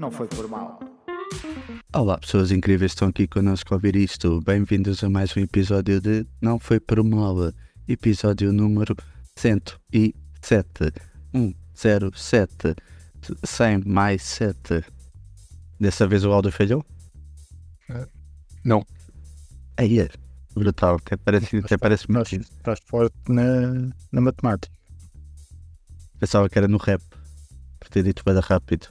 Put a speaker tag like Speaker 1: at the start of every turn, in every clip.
Speaker 1: não foi por mal.
Speaker 2: Olá, pessoas incríveis que estão aqui connosco a ouvir isto. Bem-vindos a mais um episódio de Não Foi Por Mal, episódio número 107. 107. 100 mais 7. Dessa vez o áudio falhou?
Speaker 3: Não.
Speaker 2: Aí é. Brutal, até parece, até parece
Speaker 3: Estás,
Speaker 2: muito.
Speaker 3: estás forte na, na matemática.
Speaker 2: Pensava que era no rap. Por ter dito bem rápido.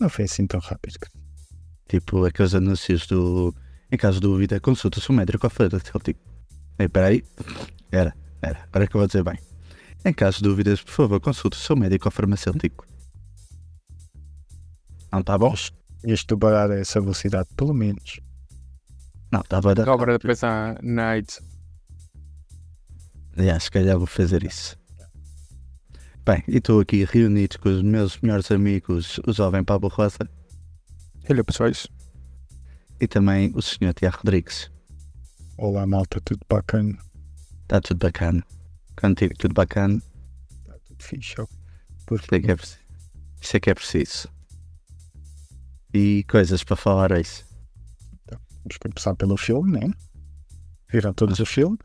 Speaker 3: Não foi assim tão rápido.
Speaker 2: Tipo aqueles anúncios do. Em caso de dúvida, consulta o seu médico ou farmacêutico. Ei, peraí. Era, era. Agora é que eu vou dizer bem. Em caso de dúvidas, por favor, consulte o seu médico ou farmacêutico. Não está bom?
Speaker 3: Ias tu parar a essa velocidade, pelo menos.
Speaker 2: Não, estava a dar.
Speaker 4: Cobra depois na, na edição.
Speaker 2: Já, se calhar vou fazer isso. Bem, e estou aqui reunido com os meus melhores amigos, o jovem Pablo Rosa
Speaker 4: Olha, pessoais.
Speaker 2: e também o senhor Tiago Rodrigues.
Speaker 3: Olá, malta, tudo bacana?
Speaker 2: Está tudo bacana. Contigo, tudo bacana.
Speaker 3: Está tudo fixe. Por
Speaker 2: Isso é que é. Isso é que é preciso. E coisas para falar é isso.
Speaker 3: Vamos começar pelo filme, né? Viram todos o filme?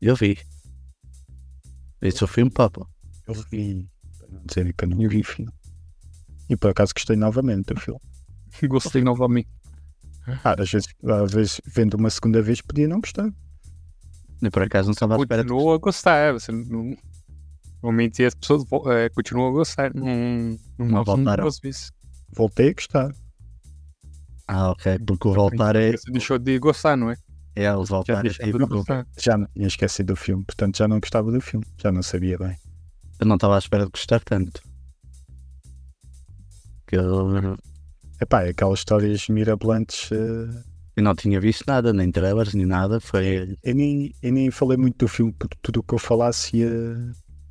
Speaker 2: Eu vi. Esse é o filme, Pablo.
Speaker 3: Eu vi. Para não dizer que eu não vi o filme. E por acaso gostei novamente do filme.
Speaker 4: Gostei novamente.
Speaker 3: Ah, às vezes, às vezes vendo uma segunda vez podia não gostar.
Speaker 2: Eu por acaso não estava à espera de
Speaker 4: Continua a gostar. Você não. Normalmente as pessoas é, continuam a gostar. Não, não,
Speaker 2: Não voltaram.
Speaker 3: Voltei a gostar.
Speaker 2: Ah, ok. Porque o voltar é.
Speaker 4: Você deixou de gostar, não é?
Speaker 2: É, o
Speaker 4: Já
Speaker 2: voltar é.
Speaker 4: de
Speaker 2: tipo,
Speaker 4: gostar.
Speaker 3: Já não tinha esquecido do filme, portanto já não gostava do filme. Já não sabia bem.
Speaker 2: Eu não estava à espera de gostar tanto. Que eu,
Speaker 3: Epá, aquelas histórias mirabolantes. eh,
Speaker 2: eu não tinha visto nada, nem trailers, nem nada. Foi.
Speaker 3: Eu nem, eu nem falei muito do filme porque tudo o que eu falasse ia,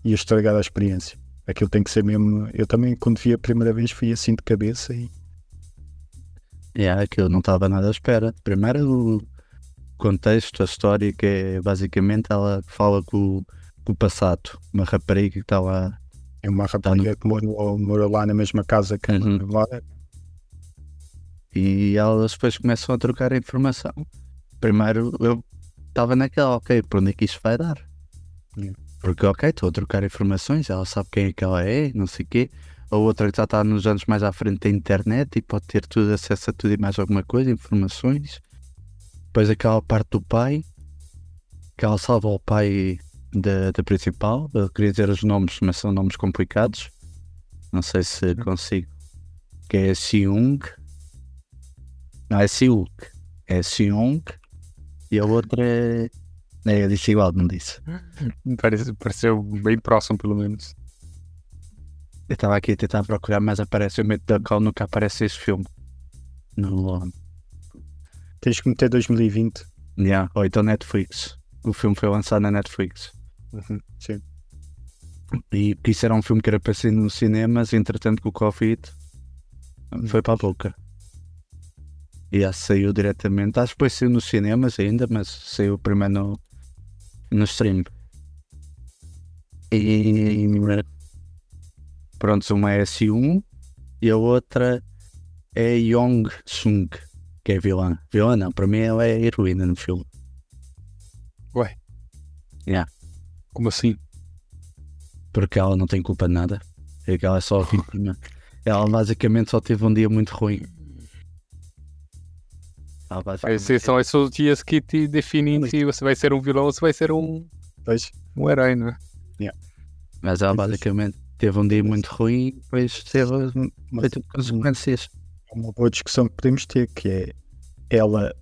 Speaker 3: ia estragar a experiência. Aquilo tem que ser mesmo. Eu também, quando vi a primeira vez, fui assim de cabeça e.
Speaker 2: É, que eu não estava nada à espera. Primeiro, o contexto, a história, que é basicamente ela fala com, o- com o passado. Uma rapariga que está lá.
Speaker 3: É uma rapariga que morou, morou lá na mesma casa que a
Speaker 2: Uhum.
Speaker 3: namorada.
Speaker 2: E elas depois começam a trocar a informação. Primeiro eu estava naquela, ok, por onde é que isto vai dar?
Speaker 3: Yeah.
Speaker 2: Porque, ok, estou a trocar informações, ela sabe quem é que ela é, não sei o quê. A outra que já está nos anos mais à frente da internet e pode ter tudo, acesso a tudo e mais alguma coisa, informações. Depois aquela parte do pai, que ela salva o pai da, da principal. Eu queria dizer os nomes, mas são nomes complicados. Não sei se consigo. Que é Seung. Não, é Seung. É Seung. E a outra é. É, eu disse igual, não disse.
Speaker 4: Parece, pareceu bem próximo, pelo menos.
Speaker 2: Eu estava aqui a tentar procurar, mas aparece o medo da qual nunca aparece esse filme. No.
Speaker 3: Tens que meter 2020.
Speaker 2: Yeah, ou então Netflix. O filme foi lançado na Netflix.
Speaker 3: Sim.
Speaker 2: E que isso era um filme que era para sair nos cinemas, entretanto com o Covid foi para a boca. E já saiu diretamente. Acho que depois saiu nos cinemas ainda, mas saiu primeiro no, no stream. E pronto, uma é S1 e a outra é Yong Sung, que é vilã. Vilã não, para mim ela é heroína no filme.
Speaker 4: Ué.
Speaker 2: Yeah.
Speaker 4: Como assim?
Speaker 2: porque ela não tem culpa de nada. É que ela é só a vítima. Ela basicamente só teve um dia muito ruim. Ela basicamente-
Speaker 4: Esses são esses dias que te definem se você vai ser um vilão ou se vai ser um,
Speaker 3: Pois,
Speaker 4: um herói, não é?
Speaker 2: Mas ela basicamente teve um dia muito ruim e depois teve
Speaker 3: mas
Speaker 2: consequências.
Speaker 3: é uma boa discussão que podemos ter, que é ela,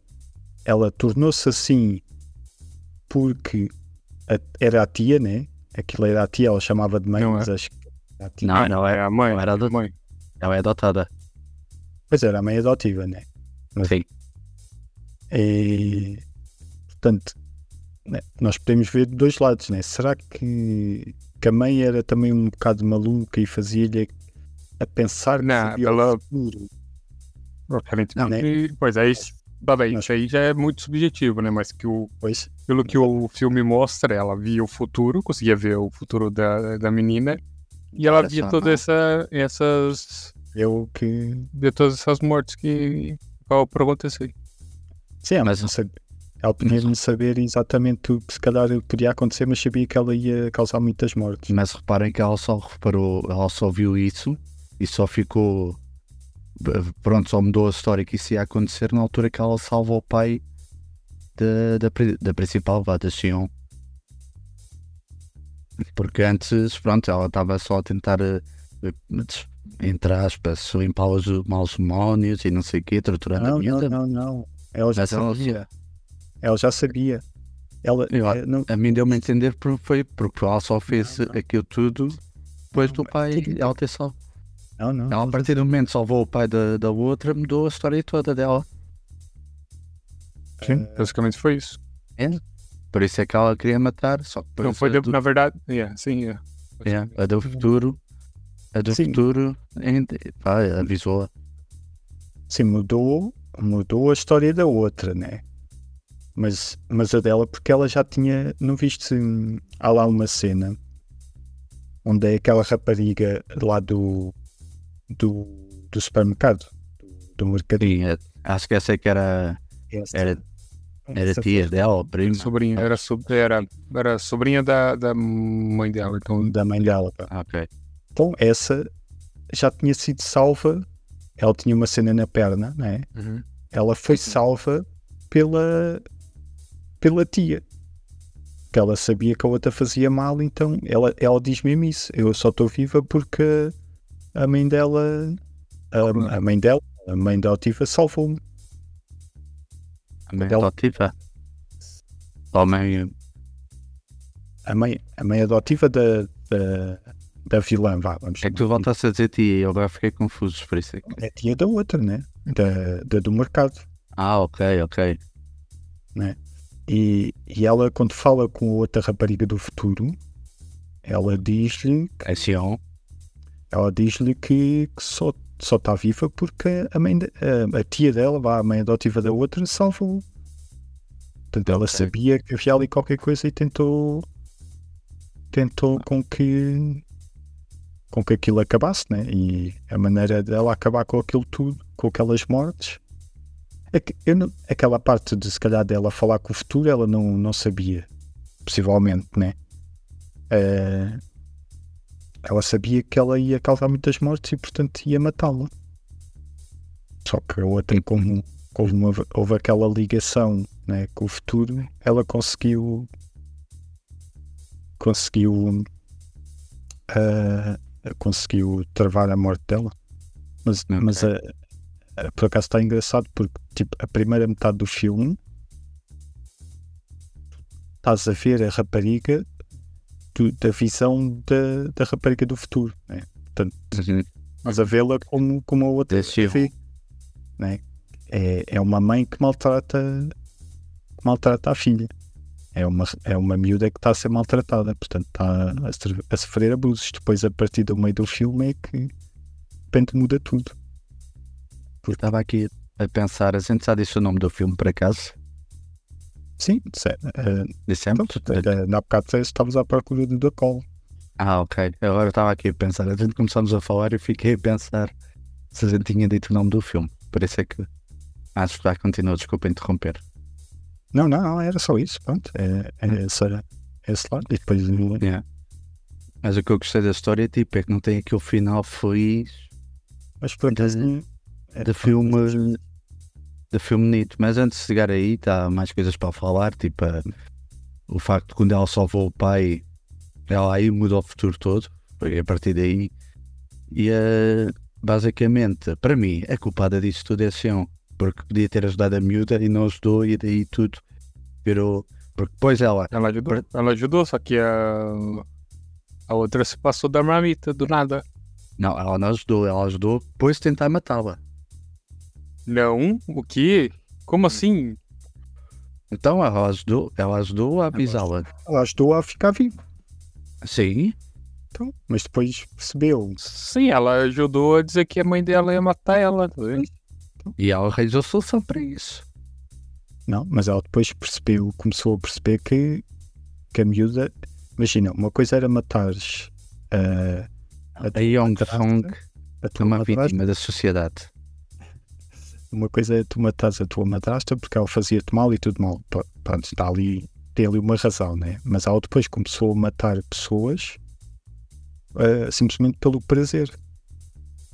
Speaker 3: ela tornou-se assim porque a- era a tia, né? Aquilo era a tia, ela chamava de mãe,
Speaker 4: Não é.
Speaker 3: mas acho que era a tia.
Speaker 2: Não, não
Speaker 4: É
Speaker 2: é.
Speaker 4: a mãe.
Speaker 2: Não era
Speaker 4: a
Speaker 2: ado-
Speaker 4: mãe.
Speaker 2: Ela é adotada.
Speaker 3: Pois era a mãe adotiva, né? Mas-
Speaker 2: Sim.
Speaker 3: E, portanto, né, nós podemos ver de dois lados, né? Será que, que a mãe era também um bocado maluca e fazia-lhe a pensar que
Speaker 4: Não,
Speaker 3: sabia
Speaker 4: ela-
Speaker 3: o futuro? Não, né?
Speaker 4: Pois é, isso, tá bem, isso aí já é muito subjetivo, né? Mas que o,
Speaker 3: Pois,
Speaker 4: pelo que o filme mostra, ela via o futuro, conseguia ver o futuro da, da menina, e ela via todas essa, essas
Speaker 3: eu que.
Speaker 4: De todas essas mortes que acabam por acontecer.
Speaker 3: Sim, ela,
Speaker 2: Mas-
Speaker 3: não sabe- ela podia não saber exatamente o que se calhar podia acontecer, mas sabia que ela ia causar muitas mortes.
Speaker 2: Mas reparem que ela só reparou, ela só viu isso e só ficou. Pronto, só mudou a história que isso ia acontecer na altura que ela salva o pai da, da, da principal, vá, da Xion. Porque antes, pronto, ela estava só a tentar, eh, eh, entre aspas, limpar os maus demónios e não sei o quê, torturando a
Speaker 3: Não, não,
Speaker 2: miúda.
Speaker 3: não, não. Ela já
Speaker 2: Mas ela-
Speaker 3: sabia. Ela já sabia. Ela
Speaker 2: Eu-
Speaker 3: eh, não,
Speaker 2: A mim deu-me a entender porque foi porque ela só fez
Speaker 3: Não, não.
Speaker 2: aquilo tudo depois do
Speaker 3: Não,
Speaker 2: ela
Speaker 3: tudo-
Speaker 2: ela ter salvo.
Speaker 3: Não, não.
Speaker 2: Ela, a partir do momento que salvou o pai da, da outra, mudou a história toda dela.
Speaker 4: Sim,
Speaker 3: Eh,
Speaker 4: basicamente foi isso.
Speaker 2: Por isso é que ela queria matar, só que
Speaker 4: Não foi,
Speaker 2: do,
Speaker 4: na verdade, yeah, sim, yeah.
Speaker 2: é, a do futuro, a do
Speaker 3: Sim.
Speaker 2: futuro pá, avisou-a.
Speaker 3: Sim, mudou, mudou a história da outra, né? Mas, mas a dela, porque ela já tinha, não viste, hum, há lá uma cena onde é aquela rapariga lá do, do, do supermercado, do, do mercadinho.
Speaker 2: Sim, é- acho que essa é que era,
Speaker 3: Essa-
Speaker 2: era, era
Speaker 3: essa
Speaker 2: tia dela, ou prima.
Speaker 4: Sobrinha, era, so- era, era sobrinha da, da mãe dela, então
Speaker 3: da mãe dela. pá.
Speaker 2: Ah, ok.
Speaker 3: Então, essa já tinha sido salva, ela tinha uma cena na perna, né?
Speaker 4: uhum.
Speaker 3: ela foi salva pela, pela tia. Que ela sabia que a outra fazia mal, então ela, ela diz mesmo isso. Eu só estou viva porque a mãe dela, a, a mãe dela, a mãe da Otiva salvou-me.
Speaker 2: A mãe
Speaker 3: Ela-
Speaker 2: adotiva. A mãe,
Speaker 3: A mãe, a mãe adotiva da, da, da vilã, vá, vamos
Speaker 2: é que tu
Speaker 3: chamar.
Speaker 2: voltaste a dizer tia e eu agora fiquei confuso, por isso é que...
Speaker 3: É tia da outra, né? Da, da do mercado.
Speaker 2: Ah, ok, ok.
Speaker 3: E, e ela, quando fala com a outra rapariga do futuro, ela diz-lhe
Speaker 2: É Sion.
Speaker 3: Ela diz-lhe que, que só só está viva porque a mãe de- a, a tia dela, a mãe adotiva da outra, salvou. Portanto, ela
Speaker 2: Ok.
Speaker 3: sabia que havia ali qualquer coisa e tentou tentou com que com que aquilo acabasse, né? E a maneira dela acabar com aquilo tudo, com aquelas mortes. É não- aquela parte de se calhar dela falar com o futuro, ela não, não sabia, possivelmente, né? Eh, ela sabia que ela ia causar muitas mortes e, portanto, ia matá-la. Só que a outra, como, como houve, houve aquela ligação né, com o futuro, ela conseguiu. conseguiu. ah, conseguiu travar a morte dela. Mas,
Speaker 2: Ok.
Speaker 3: mas a, a- por acaso está engraçado porque, tipo, a primeira metade do filme estás a ver a rapariga do- da visão da, da rapariga do futuro, né?
Speaker 2: Uhum.
Speaker 3: Estás a vê-la como, como a outra vê, né? É, é uma mãe que maltrata, que maltrata a filha. É uma, é uma miúda que está a ser maltratada, portanto está a, a sofrer abusos. Depois, a partir do meio do filme, é que de repente muda tudo.
Speaker 2: Eu estava aqui a pensar, a gente já disse o nome do filme por acaso?
Speaker 3: Sim, sé- eh,
Speaker 2: Dissemos?
Speaker 3: então, eh, na bocado disseste, estavas à procura do Call.
Speaker 2: Ah, ok. Agora eu estava aqui a pensar, a gente começamos a falar e fiquei a pensar se a gente tinha dito o nome do filme. Por isso é que acho que já continua, desculpa interromper.
Speaker 3: Não, não, não, era só isso. Pronto, é, é essa, esse lado. E depois
Speaker 2: Yeah. Mas o que eu gostei da história tipo, é que não tem aquele final feliz
Speaker 3: Mas por acaso.
Speaker 2: De-
Speaker 3: é,
Speaker 2: de filme de filme bonito. Mas antes de chegar aí, está mais coisas para falar, tipo a- o facto de quando ela salvou o pai, ela aí mudou o futuro todo, foi a partir daí. E eh, basicamente, para mim, a culpada disso tudo é a Sion, porque podia ter ajudado a miúda e não ajudou, e daí tudo virou. Porque depois ela,
Speaker 4: Ela ajudou, ela ajudou, só que a, a outra se passou da marmita, do nada.
Speaker 2: não, ela não ajudou, ela ajudou depois de tentar matá-la.
Speaker 4: Não, o quê? Como assim?
Speaker 2: Então ela ajudou, ela ajudou a avisá-la.
Speaker 3: Ela ajudou a ficar viva.
Speaker 2: Sim,
Speaker 3: Então, mas depois percebeu.
Speaker 4: Sim, ela ajudou a dizer que a mãe dela ia matar ela. tá vendo?
Speaker 2: e ela arranjou solução para isso.
Speaker 3: Não, mas ela depois percebeu, começou a perceber que, que a miúda. Imagina, uma coisa era matares ah, a,
Speaker 2: A Young
Speaker 3: a
Speaker 2: É uma
Speaker 3: madrasta,
Speaker 2: vítima da sociedade.
Speaker 3: Uma coisa é tu matares a tua madrasta porque ela fazia-te mal e tudo mal. Pronto, está ali, tem ali uma razão, né? Mas ela depois começou a matar pessoas ah, simplesmente pelo prazer.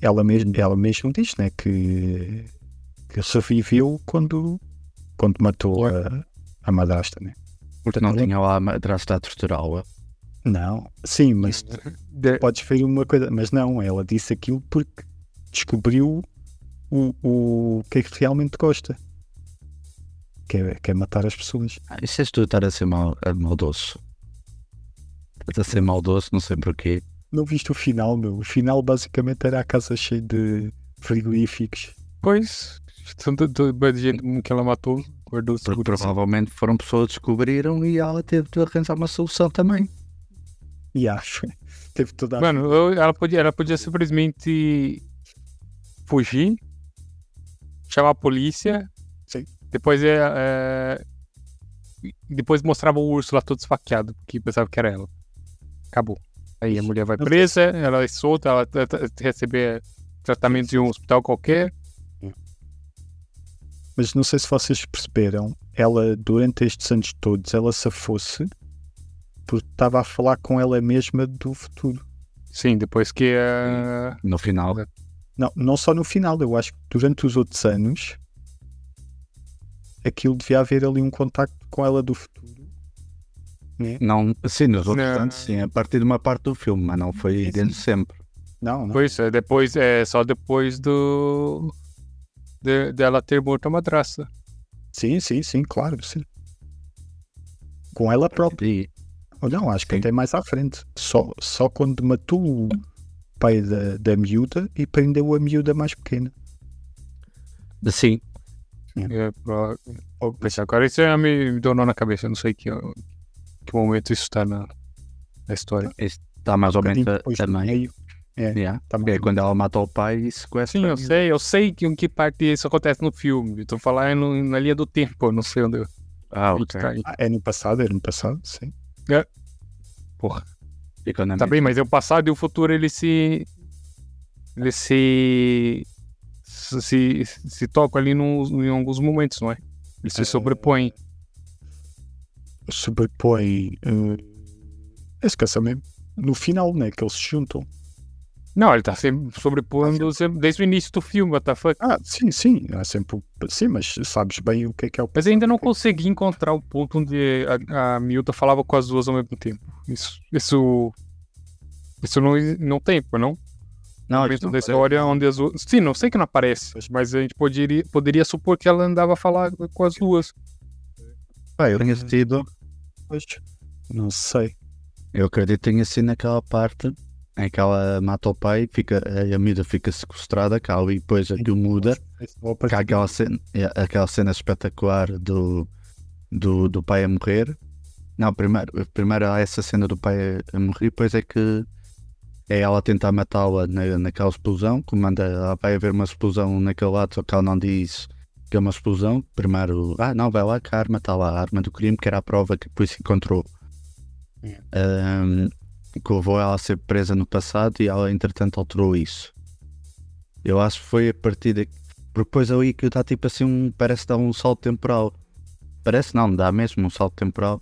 Speaker 3: Ela mesmo, ela mesmo diz, né? Que, que reviveu quando, quando matou a, a madrasta, né?
Speaker 2: Porque não tinha lá a madrasta a torturá-la.
Speaker 3: Não, sim, mas
Speaker 4: De-
Speaker 3: podes ver uma coisa, mas não, ela disse aquilo porque descobriu o, o que é que realmente gosta. Que é, que é matar as pessoas.
Speaker 2: Ah, Isso és tu estar a ser mal, a maldoso. Estás a ser maldoso, não sei porquê.
Speaker 3: Não viste o final, meu? O final basicamente era a casa cheia de frigoríficos.
Speaker 4: Pois, tanto de, de gente que ela matou, guardou
Speaker 2: Porque provavelmente foram pessoas que descobriram e ela teve de arranjar uma solução também.
Speaker 3: E acho. Teve toda a.
Speaker 4: Mano, eu- ela, podia, ela podia simplesmente fugir, chamar a polícia.
Speaker 3: Sim.
Speaker 4: Depois é, é, depois mostrava o urso lá todo esfaqueado, porque pensava que era ela. Acabou. Aí a mulher vai presa, ela é solta, ela receber tratamento em um hospital qualquer.
Speaker 3: Mas não sei se vocês perceberam, ela durante estes anos todos, ela se fosse porque estava a falar com ela mesma do futuro.
Speaker 4: Sim, depois que é,
Speaker 2: No final,
Speaker 3: Não, não só no final, eu acho que durante os outros anos aquilo devia haver ali um contacto com ela do futuro. Né?
Speaker 2: não, sim, nos outros
Speaker 4: Não.
Speaker 2: anos, sim, a partir de uma parte do filme, mas não foi
Speaker 3: Sim,
Speaker 2: dentro sempre.
Speaker 3: Não, não.
Speaker 4: Pois é, depois é só depois do de- dela ter morto a madraça.
Speaker 3: Sim, sim, sim, claro, sim. Com ela própria.
Speaker 2: E,
Speaker 3: Ou não, acho que
Speaker 2: Sim.
Speaker 3: até mais à frente. Só, só quando matou o pai da, da miúda e prendeu a miúda mais pequena.
Speaker 2: sim,
Speaker 4: É, Vou pensar, agora isso já me deu nó na cabeça, não sei que, que momento isso está na, na história.
Speaker 2: está mais ou menos também.
Speaker 3: meio. É,
Speaker 2: Yeah.
Speaker 3: tá
Speaker 2: É quando ela mata o pai e sequestra.
Speaker 4: Sim,
Speaker 2: a
Speaker 4: eu sei, eu sei que em que parte isso acontece no filme. Estou falando na linha do tempo, não sei onde eu
Speaker 2: Ah, ok.
Speaker 4: tá aí.
Speaker 3: Ah, é no passado, é no passado, sim.
Speaker 4: Porra.
Speaker 2: É
Speaker 4: Tá bem, mas é o passado e o futuro ele se. Ele se. se, se, se tocam ali nos, em alguns momentos, não é? Eles se
Speaker 3: É.
Speaker 4: sobrepõem.
Speaker 3: Sobrepõe. Uh, esqueça mesmo. No final, né? Que eles se juntam.
Speaker 4: Não, ele tá sempre sobrepondo sempre- desde o início do filme, what the fuck.
Speaker 3: Ah, sim, sim. Há sempre. Sim, mas sabes bem o que é que é o.
Speaker 4: Mas ainda não consegui encontrar o ponto onde a, a Milta falava com as duas ao mesmo tempo. Isso. Isso. Isso não, não tem, não?
Speaker 2: Não,
Speaker 4: momento
Speaker 2: não
Speaker 4: da história onde as duas. Sim, não sei que não aparece, mas a gente poderia, poderia supor que ela andava a falar com as duas.
Speaker 2: Pá, eu tenho
Speaker 3: Pois, Não sei.
Speaker 2: eu acredito que tenha sido naquela parte em que ela mata o pai, fica, a miúda fica sequestrada, cá ali depois aquilo muda. Que há aquela cena, é, aquela cena espetacular do, do, do pai a morrer. Não, primeiro, primeiro há essa cena do pai a, morrer, depois é que é ela tentar matá-la na, naquela explosão, que manda, ela vai haver uma explosão naquele lado, só que ela não diz que é uma explosão. Primeiro, ah não, vai lá que a arma está lá, a arma do crime, que era a prova que depois se encontrou.
Speaker 3: É.
Speaker 2: Ahm, que levou ela a ser presa no passado e ela entretanto alterou isso. Eu acho que foi a partir. Porque depois ali que dá tipo assim um. Parece dar um salto temporal. Parece não, dá mesmo um salto temporal.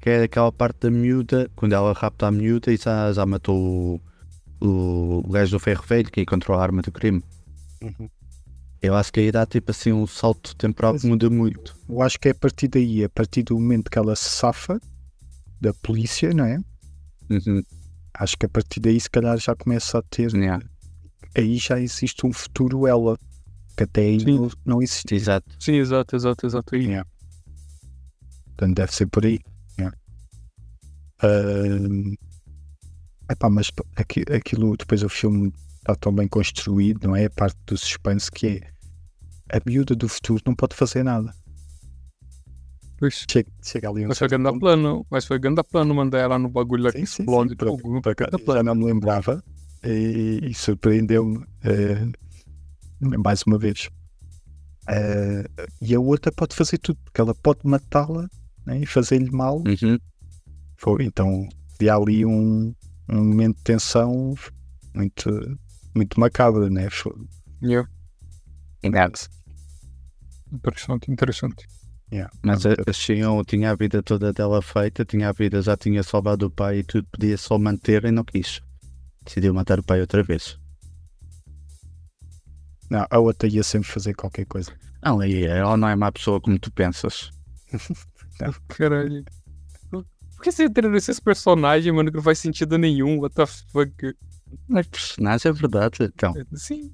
Speaker 2: Que é aquela parte da miúda, quando ela rapta a miúda e já, já matou o, o gajo do ferro velho que encontrou a arma do crime.
Speaker 3: Uhum.
Speaker 2: Eu acho que aí dá tipo assim um salto temporal que muda muito.
Speaker 3: Eu acho que é a partir daí, a partir do momento que ela se safa da polícia, não é?
Speaker 2: Uhum.
Speaker 3: Acho que a partir daí, se calhar, já começa a ter.
Speaker 2: Yeah.
Speaker 3: Aí já existe um futuro ela, que até aí
Speaker 4: Sim.
Speaker 3: não, não existia.
Speaker 2: Exato.
Speaker 4: Sim, exato, exato, exato.
Speaker 3: Yeah. Portanto, deve ser por aí. Yeah. Ahm, epá, mas aqui- aquilo, depois o filme está tão bem construído, não é? A parte do suspense que é a miúda do futuro não pode fazer nada.
Speaker 4: Pois.
Speaker 3: Chega, chega ali um
Speaker 4: Mas foi
Speaker 3: ponto-
Speaker 4: plano, mas foi ganda plano mandar ela no bagulho lá que
Speaker 3: Sim, sim,
Speaker 4: explode.
Speaker 3: sim,
Speaker 4: fogo.
Speaker 3: acaso,
Speaker 4: Ganda
Speaker 3: já não me lembrava e, e surpreendeu-me eh, mais uma vez. Eh, e a outra pode fazer tudo, porque ela pode matá-la né, e fazer-lhe mal.
Speaker 2: Uhum.
Speaker 3: Foi, então, havia ali um, um momento de tensão muito, muito macabro, né? Foi-
Speaker 4: Yeah. Interessante, interessante.
Speaker 3: Yeah.
Speaker 2: Mas a, a Xion tinha a vida toda dela feita, tinha a vida, já tinha salvado o pai e tudo, podia só manter e não quis. Decidiu matar o pai outra vez.
Speaker 3: Não, a outra ia sempre fazer qualquer coisa.
Speaker 2: Não, aí ela não é má pessoa como tu pensas.
Speaker 4: Caralho. Por que você treina esses personagens, mano, que não faz sentido nenhum? What the fuck?
Speaker 2: Mas personagem é verdade, então.
Speaker 4: Sim.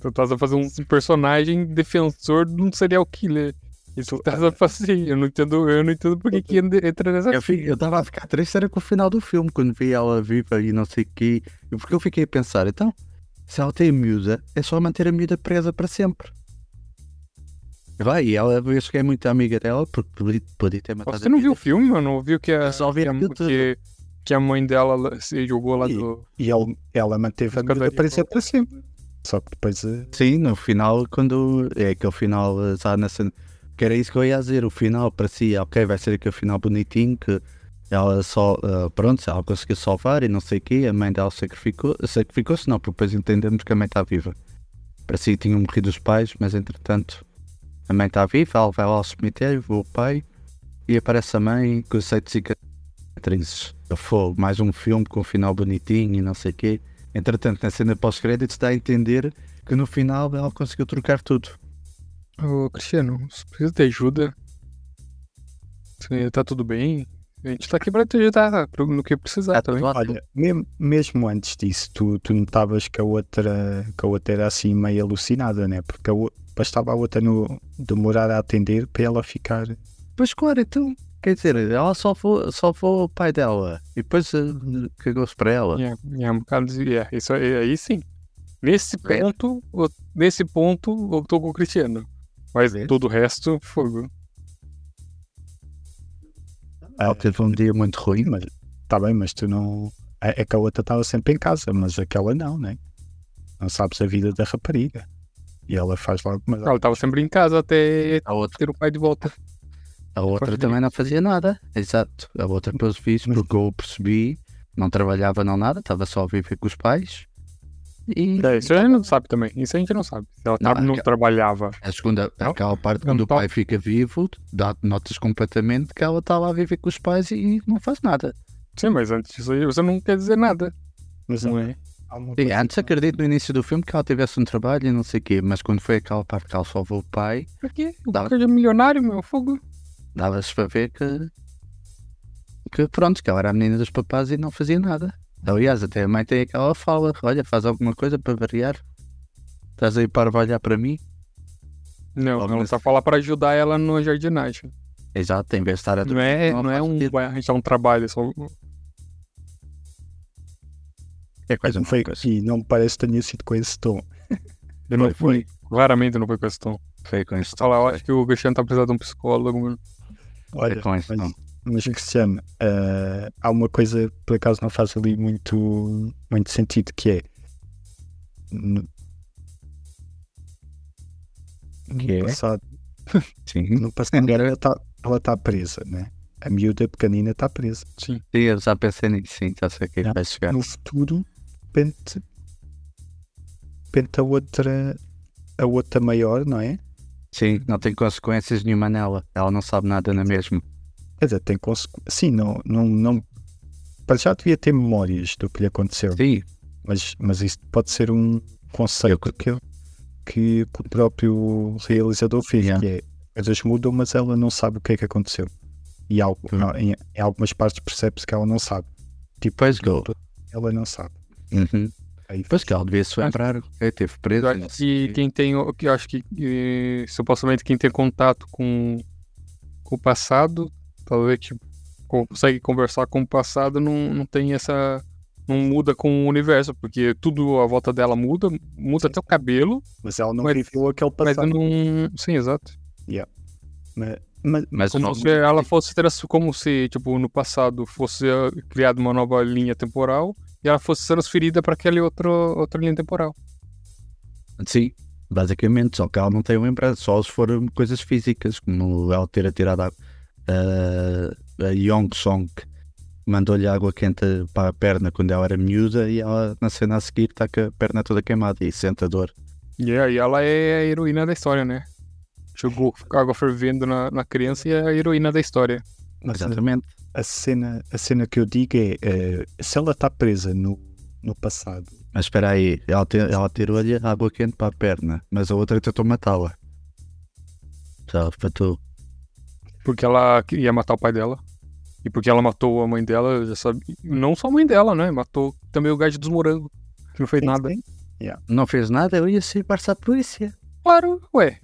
Speaker 4: Tu estás a fazer um personagem defensor de um serial killer. Isso que estás a fazer. Eu não entendo, eu não entendo por que que entra- nessa.
Speaker 2: Eu fi- eu estava a ficar triste era com o final do filme, quando vi ela viva e não sei o quê. E Porque eu fiquei a pensar, então, se ela tem a miúda, é só manter a miúda presa para sempre. Vai, e ela, eu cheguei muito amiga dela, porque podia, podia ter matado
Speaker 4: Você não viu o filme, mano? Não viu que a, que, que, que a mãe dela se jogou lá
Speaker 3: E-
Speaker 4: do.
Speaker 3: E ele, ela manteve a miúda presa para sempre. Só que depois. eh,
Speaker 2: Sim, no final, quando. É aquele final, eh, já na cena. Que era isso que eu ia dizer. O final parecia, ok, vai ser aquele final bonitinho que ela só. eh, pronto, ela conseguiu salvar e não sei o quê. A mãe dela sacrificou. Sacrificou-se, não, porque depois entendemos que a mãe está viva. Parecia que tinham morrido os pais, mas entretanto. A mãe está viva, ela vai lá ao cemitério, o pai e aparece a mãe com sete cicatrizes. Fogo, mais um filme com um final bonitinho e não sei o quê. Entretanto, na cena pós-créditos dá a entender que no final ela conseguiu trocar tudo.
Speaker 4: Ô, Cristiano, você precisa de ajuda? Você tá tudo bem? A gente tá aqui pra te ajudar no que precisar também.
Speaker 2: tudo ótimo.
Speaker 3: Olha, mesmo, mesmo antes disso, tu, tu notavas que a outra que a outra era assim meio alucinada, né? Porque a, o- bastava a outra no, demorar a atender para ela ficar.
Speaker 2: Pois claro, então, quer dizer, ela salvou, salvou o pai dela e depois eh, cagou-se para ela.
Speaker 4: É, é um bocado de. É, isso aí, aí sim. Nesse
Speaker 2: É.
Speaker 4: ponto, eu- nesse ponto, eu tô com o Cristiano. Mas
Speaker 2: Vê?
Speaker 4: todo o resto, fogo.
Speaker 2: Ela teve um dia muito ruim,
Speaker 3: Mas tá bem, mas tu não. É, é que a outra estava sempre em casa, mas aquela não, né? Não sabes a vida da rapariga. E ela faz logo. Mas
Speaker 4: Ela tava sempre em casa até
Speaker 2: a outra,
Speaker 4: ter o pai de volta.
Speaker 2: a outra
Speaker 4: Faz
Speaker 2: também não fazia nada. Exato, a outra, pelos vistos, porque eu percebi, não trabalhava, não nada, estava só a viver com os pais. E
Speaker 4: É, isso a gente não sabe também. Isso a gente não sabe. Se ela
Speaker 2: Não,
Speaker 4: não,
Speaker 2: é-
Speaker 4: trabalhava.
Speaker 2: a segunda,
Speaker 4: Não?
Speaker 2: aquela parte
Speaker 4: Não
Speaker 2: quando o pai fica vivo, dá, notas completamente que ela está lá a viver com os pais e não faz nada.
Speaker 4: Sim, mas antes disso aí você não quer dizer nada.
Speaker 3: mas
Speaker 4: Não é?
Speaker 3: uma
Speaker 2: Sim, antes acredito no início do filme que ela tivesse um trabalho e não sei o quê, mas quando foi aquela parte que ela salvou o pai,
Speaker 4: Por quê? O
Speaker 2: Dava-
Speaker 4: cara é milionário, meu fogo.
Speaker 2: dava-se para ver que, que pronto, que ela era a menina dos papás e não fazia nada. Aliás, até a mãe tem aquela fala, olha, faz alguma coisa para variar. Estás aí para olhar para mim?
Speaker 4: Não,
Speaker 2: Logo
Speaker 4: ela
Speaker 2: nesse-
Speaker 4: falando pra ajudar ela no jardinagem.
Speaker 2: Exato, em vez de estar a
Speaker 4: Não é,
Speaker 2: Não
Speaker 4: não é um, vai arranjar um trabalho, é só.
Speaker 2: É coisa,
Speaker 3: não foi, e não me parece que tenha sido com esse tom.
Speaker 4: Eu não
Speaker 2: Foi,
Speaker 4: fui. Claramente não foi questão.
Speaker 2: foi com isso.
Speaker 4: Fala, eu acho que o Cristiano tá precisando de um psicólogo, mano.
Speaker 3: Olha,
Speaker 2: Foi com isso,
Speaker 3: mas,
Speaker 2: não.
Speaker 3: Mas Cristiano, eh, há uma coisa que por acaso não faz ali muito, muito sentido que é no,
Speaker 2: Que é?
Speaker 3: passado,
Speaker 2: Sim.
Speaker 3: no passado ela está ela tá presa, né? A miúda pequenina está presa.
Speaker 4: Sim.
Speaker 2: Sim, eu já pensei nisso, sim, já sei o que é vai chegar.
Speaker 3: No futuro, de repente a outra a outra maior, não é?
Speaker 2: Sim, não tem consequências nenhuma nela. Ela não sabe nada na mesma.
Speaker 3: Quer dizer, tem consequências. Sim, não, não, não. Para já devia ter memórias do que lhe aconteceu.
Speaker 2: Sim,
Speaker 3: Mas, mas isso pode ser um conceito que, que, que o próprio realizador fez,
Speaker 2: Yeah.
Speaker 3: que é coisas mudam, mas ela não sabe o que é que aconteceu. E algo,
Speaker 2: Uhum.
Speaker 3: em, em algumas partes percebe-se que ela não sabe. Tipo,
Speaker 2: Pois, go.
Speaker 3: ela não sabe.
Speaker 2: Uhum.
Speaker 3: Aí
Speaker 2: Pois que ela devia se lembrar. Ok, teve preso.
Speaker 4: Eu acho que quem tem. o- que Eu acho que eh, supostamente quem tem contato com, com o passado, talvez tipo, consegue conversar com o passado, não, não tem essa. Não muda com o universo, porque tudo à volta dela muda, muda até o cabelo,
Speaker 3: Mas ela não
Speaker 4: Mas-
Speaker 3: viveu aquele
Speaker 4: mas
Speaker 3: passado.
Speaker 4: não. Sim, exato.
Speaker 3: Mas, mas,
Speaker 2: Mas
Speaker 4: Como
Speaker 2: não-
Speaker 4: se ela fosse como se, tipo, no passado fosse eh, criada uma nova linha temporal e ela fosse transferida para aquela outra, outra linha temporal.
Speaker 2: Sim, basicamente, só que ela não tem lembrança, só se for coisas físicas, como ela ter atirado a, a, a Yong Song mandou-lhe água quente para a perna quando ela era miúda e ela na cena a seguir está com a perna toda queimada e sente a dor.
Speaker 4: Yeah, e ela é a heroína da história, né? Jogou água fervendo na, na criança e é a heroína da história.
Speaker 2: Exatamente.
Speaker 3: a cena, a cena que eu digo é, eh, se ela está presa no, no passado,
Speaker 2: Mas espera aí, ela, te- ela tirou-lhe água quente para a perna, mas a outra tentou matá-la. Já fatou.
Speaker 4: Porque ela queria matar o pai dela. E porque ela matou a mãe dela, já sabia. Não só a mãe dela, né? Matou também o gajo dos morangos. Que não fez
Speaker 3: Sim,
Speaker 4: nada.
Speaker 3: sim.
Speaker 2: Não fez nada, eu ia ser para a polícia.
Speaker 4: Claro, ué.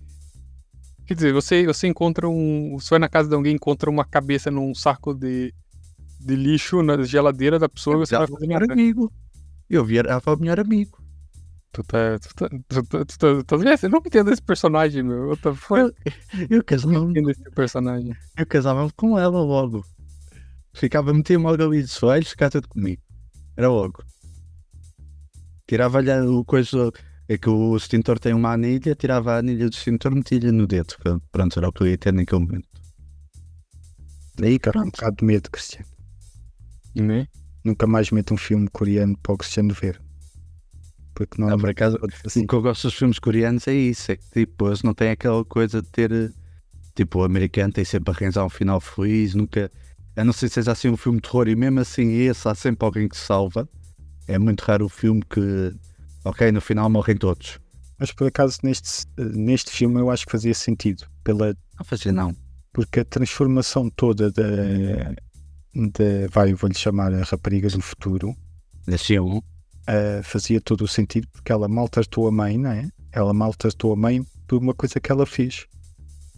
Speaker 4: Quer dizer, você, você encontra um. Você vai na casa de alguém encontra uma cabeça num saco de, de lixo na geladeira da pessoa e você vai fazer
Speaker 2: melhor
Speaker 4: nada.
Speaker 2: amigo. Eu virava o melhor amigo.
Speaker 4: Tu tá. Tu tá. Tu tá. Tu tá, tu tá- eu não entendo esse personagem, meu. What the fuck?
Speaker 2: Eu, eu,
Speaker 4: Eu
Speaker 2: casava,
Speaker 4: não entendo esse personagem.
Speaker 2: eu casava com ela logo. Ficava, metia logo ali de joelhos, ficava tudo comigo. Era logo. Tirava-lhe o coisa. É que o extintor tem uma anilha, tirava a anilha do extintor, metia-lhe no dedo. Pronto, era o que eu ia ter naquele momento. Daí,
Speaker 3: com um bocado de medo, Cristiano.
Speaker 4: Né?
Speaker 3: Nunca mais meto um filme coreano para o Cristiano ver. Porque não,
Speaker 2: Não, por acaso,
Speaker 3: assim.
Speaker 2: O que eu gosto dos filmes coreanos é isso, é que tipo, eles não têm aquela coisa de ter tipo, o americano tem sempre a arranjar um final feliz, nunca. A não ser que seja assim um filme de terror e mesmo assim esse há sempre alguém que salva. É muito raro o filme que, ok, no final morrem todos.
Speaker 3: Mas por acaso neste, neste filme eu acho que fazia sentido. Pela,
Speaker 2: Não fazia não.
Speaker 3: porque a transformação toda da. da vai, vou-lhe chamar a rapariga do futuro.
Speaker 2: Nascia um.
Speaker 3: Uh, fazia todo o sentido porque ela maltratou a mãe, não é? Ela maltratou a mãe por uma coisa que ela fez.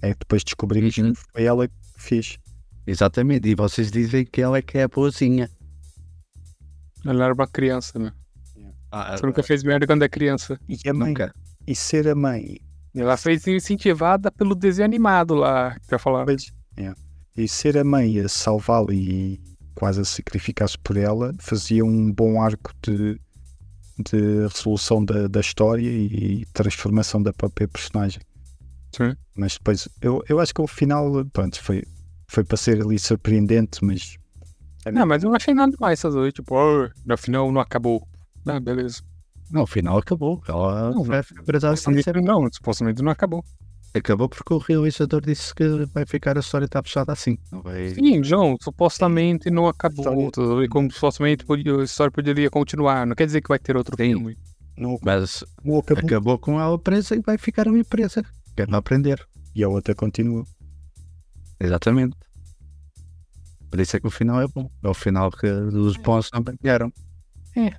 Speaker 3: É que depois descobri que
Speaker 2: Uhum.
Speaker 3: foi ela que fez.
Speaker 2: Exatamente, e vocês dizem que ela é que é a boazinha.
Speaker 4: Ela era uma criança, meu.
Speaker 2: Ah,
Speaker 4: Você nunca fez merda quando é criança.
Speaker 3: E a mãe,
Speaker 2: nunca.
Speaker 3: e ser a mãe,
Speaker 4: Ela fez incentivada pelo desenho animado lá, que eu falar.
Speaker 3: pois, é. e ser a mãe a salvá-la e quase a sacrificar-se por ela, fazia um bom arco de, de resolução da, da história e transformação da própria personagem.
Speaker 4: Sim.
Speaker 3: Mas depois, eu, eu acho que o final, pronto, foi, foi para ser ali surpreendente, mas
Speaker 4: Não, mas eu não achei nada demais essas aí, tipo, oh, no final não acabou. Ah, beleza.
Speaker 2: Não, o final acabou. Ela
Speaker 4: Não,
Speaker 2: vai ficar presa assim
Speaker 4: não, supostamente não acabou.
Speaker 2: Acabou porque o realizador disse que vai ficar a história está fechada assim. Não vai...
Speaker 4: Sim, João, supostamente não acabou.
Speaker 3: História-
Speaker 4: Como supostamente a história poderia continuar. Não quer dizer que vai ter outro
Speaker 2: Sim.
Speaker 4: filme.
Speaker 3: não,
Speaker 2: Mas
Speaker 3: não acabou.
Speaker 2: acabou com ela presa e vai ficar ali presa. Quer não aprender.
Speaker 3: E a outra continua.
Speaker 2: Exatamente. Por isso é que o final é bom. É o final que os bons não ganharam.
Speaker 4: É.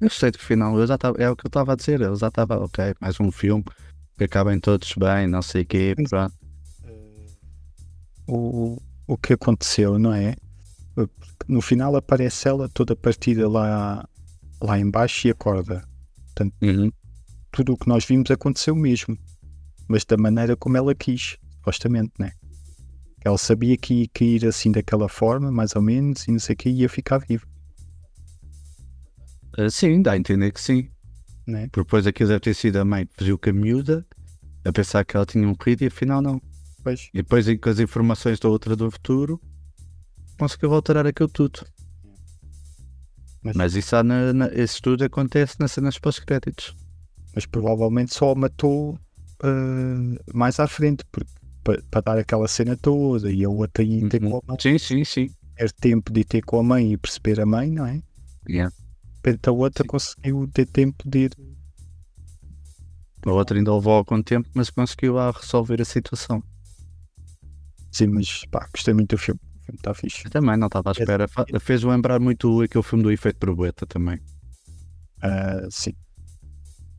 Speaker 2: Eu sei do final, eu já tava, é o que eu estava a dizer. Eu já estava, ok, mais um filme que acabem todos bem, não sei o quê. Pronto.
Speaker 3: O, o que aconteceu, não é? No final aparece ela toda partida lá, lá embaixo e acorda.
Speaker 2: Uhum.
Speaker 3: Tudo o que nós vimos aconteceu mesmo. Mas da maneira como ela quis, supostamente, né? Ela sabia que ia cair assim daquela forma, mais ou menos, e não sei o que, ia ficar viva,
Speaker 2: Ah, sim, dá a entender que sim.
Speaker 3: Né?
Speaker 2: Porque depois aquilo deve ter sido a mãe que fugiu com a miúda, a pensar que ela tinha morrido e afinal não.
Speaker 3: Pois,
Speaker 2: E depois com as informações da outra do futuro, conseguiu alterar aquilo tudo.
Speaker 3: Mas-
Speaker 2: Mas isso há na, na- esse tudo acontece nas cenas pós-créditos.
Speaker 3: mas provavelmente só matou ah, mais à frente, porque para dar aquela cena toda e a outra ir ter
Speaker 2: Uhum.
Speaker 3: com a mãe,
Speaker 2: Sim, sim, sim.
Speaker 3: ter tempo de ir ter com a mãe e perceber a mãe, não é?
Speaker 2: Yeah.
Speaker 3: Repente a outra conseguiu ter tempo de ir.
Speaker 2: A outra ainda levou algum tempo, mas conseguiu lá resolver a situação.
Speaker 3: Sim, mas pá, gostei muito do filme. O filme está fixe.
Speaker 2: Eu também não estava à espera. Fa- Fez lembrar muito aquele filme do Efeito Borboleta também.
Speaker 3: Ah, sim,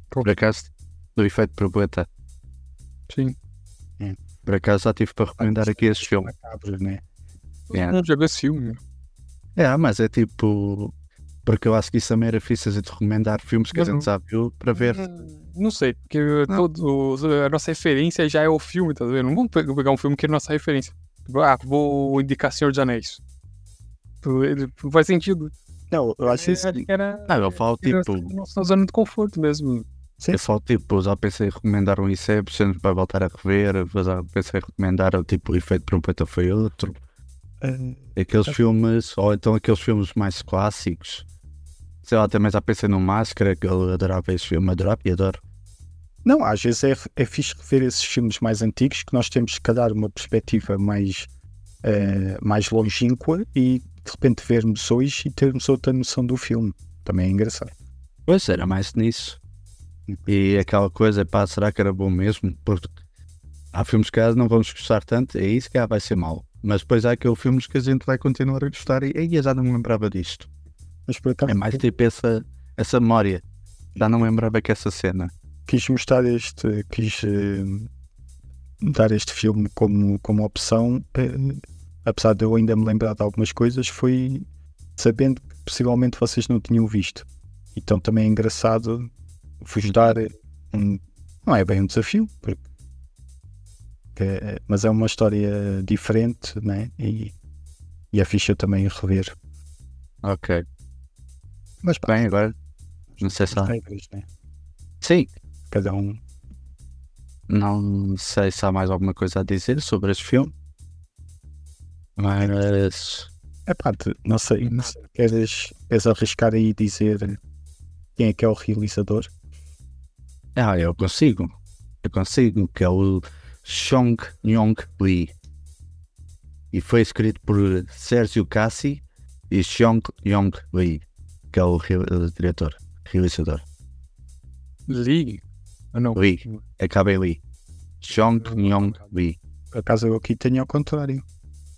Speaker 2: Por acaso, do Efeito Borboleta.
Speaker 4: Sim.
Speaker 2: Por acaso já tive para recomendar aqui esse filme.
Speaker 3: macabro, né?
Speaker 2: Yeah.
Speaker 4: Não esse filme.
Speaker 2: É, mas é tipo. Porque eu acho que isso também era fixe gente recomendar filmes que a gente já viu para ver.
Speaker 4: Não sei, porque
Speaker 2: Não.
Speaker 4: todos- a nossa referência já é o filme, tá vendo? Não vamos pe- pegar um filme que é nossa referência. Tipo, Ah, vou indicar Senhor dos Anéis. Tu- ele- Não faz sentido.
Speaker 3: Não, eu acho isso.
Speaker 4: que era.
Speaker 2: Não, eu falo
Speaker 4: era
Speaker 2: tipo.
Speaker 4: Nossa zona de conforto mesmo.
Speaker 3: Sim,
Speaker 2: Eu falo tipo, já pensei em recomendar um Inception para voltar a rever, já pensei em recomendar o tipo o efeito borboleta foi outro.
Speaker 3: Eh,
Speaker 2: Aqueles filmes, ou então aqueles filmes mais clássicos. Sei lá, também já pensei no Máscara, que eu adorava esse filme, adorava e adoro.
Speaker 3: Não, às vezes é, é fixe rever esses filmes mais antigos que nós temos, se calhar, uma perspectiva mais, eh, mais longínqua e de repente vermos hoje e termos outra noção do filme. Também é engraçado.
Speaker 2: Pois era mais nisso. E aquela coisa, pá, será que era bom mesmo? Porque há filmes que não vamos gostar tanto, é isso que ah, vai ser mau. Mas depois há aqueles filmes que a gente vai continuar a gostar e aí já não me lembrava disto.
Speaker 3: Mas por acaso
Speaker 2: É mais tipo essa, essa memória. Já não me lembrava que essa cena.
Speaker 3: quis mostrar este, quis eh, dar este filme como, como opção, eh, apesar de eu ainda me lembrar de algumas coisas, foi sabendo que possivelmente vocês não tinham visto. Então também é engraçado vos dar um. Não é bem um desafio, porque, que mas é uma história diferente, né? E, e é fixe eu também rever.
Speaker 2: Ok.
Speaker 3: Mas pá,
Speaker 2: Bem, agora. Não sei se há.
Speaker 3: regras, né?
Speaker 2: Sim.
Speaker 3: Cada um.
Speaker 2: Não sei se há mais alguma coisa a dizer sobre este filme. Mas.
Speaker 3: É pá, não sei, não sei. Queres, queres arriscar aí dizer quem é que é o realizador?
Speaker 2: Ah, eu consigo. Eu consigo, que é o Chong Yong Lee. E foi escrito por Sérgio Cassi e Chong Yong Lee, que é o, re- o diretor, realizador.
Speaker 4: Lee? Ah, não.
Speaker 2: Lee, acabei Lee. Chong Yong Lee.
Speaker 3: Por acaso eu aqui tenho ao contrário.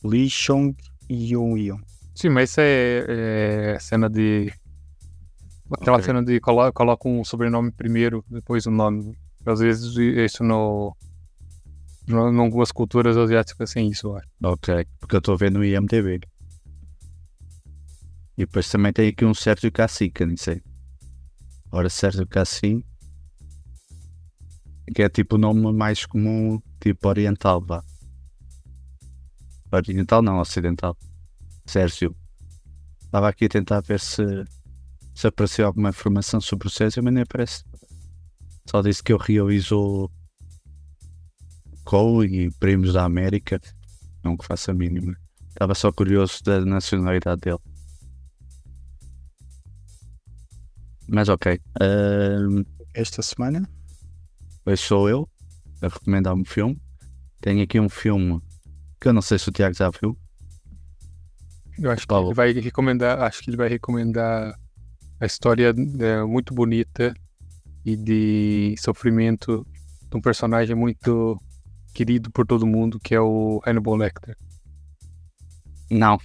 Speaker 3: Lee Chong Yong Yong.
Speaker 4: Sim, mas isso é, é cena de. Aquela
Speaker 2: Ok.
Speaker 4: cena de colo coloca um sobrenome primeiro, depois o nome. Às vezes isso no. Em algumas culturas asiáticas tem isso, eu acho.
Speaker 2: Ok, porque eu estou vendo no IMDB. E depois também tem aqui um Sérgio eu nem sei. Ora, Sérgio Cassi, que é tipo o nome mais comum, tipo oriental, vá. Oriental não, ocidental. Sérgio. Estava aqui a tentar ver se, se apareceu alguma informação sobre o Sérgio, mas nem aparece. Só disse que ele realizou Cole e Primos da América. Não que faça a mínima. Estava só curioso da nacionalidade dele. Mas ok.
Speaker 3: Esta semana?
Speaker 2: hoje sou eu a recomendar um filme. Tenho aqui um filme que eu não sei se o Tiago já viu.
Speaker 4: Eu acho que
Speaker 2: Paulo.
Speaker 4: ele vai recomendar, acho que ele vai recomendar a história é, muito bonita e de sofrimento de um personagem muito querido por todo mundo, que é o Hannibal Lecter.
Speaker 2: Não.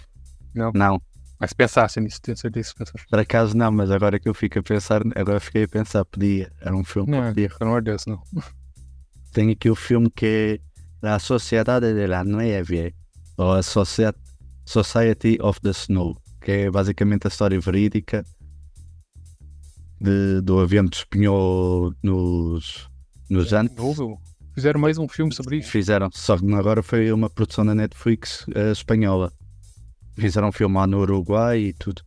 Speaker 4: Não?
Speaker 2: Não.
Speaker 4: Mas pensasse nisso, tenho certeza que.
Speaker 2: Por acaso não, mas agora que eu fico a pensar, agora fiquei a pensar, podia. Era um filme que
Speaker 4: Não,
Speaker 2: podia.
Speaker 4: pelo amor de Deus, não.
Speaker 2: Tenho aqui o filme que é A Sociedade de la Nieve, ou a Socie- Society of the Snow, que é basicamente a história verídica de- do avião que despenhou nos, nos Andes.
Speaker 4: Novo? Fizeram mais um filme sobre isso.
Speaker 2: Fizeram, só que agora foi uma produção da Netflix eh, espanhola. Fizeram um filme lá no Uruguai e tudo.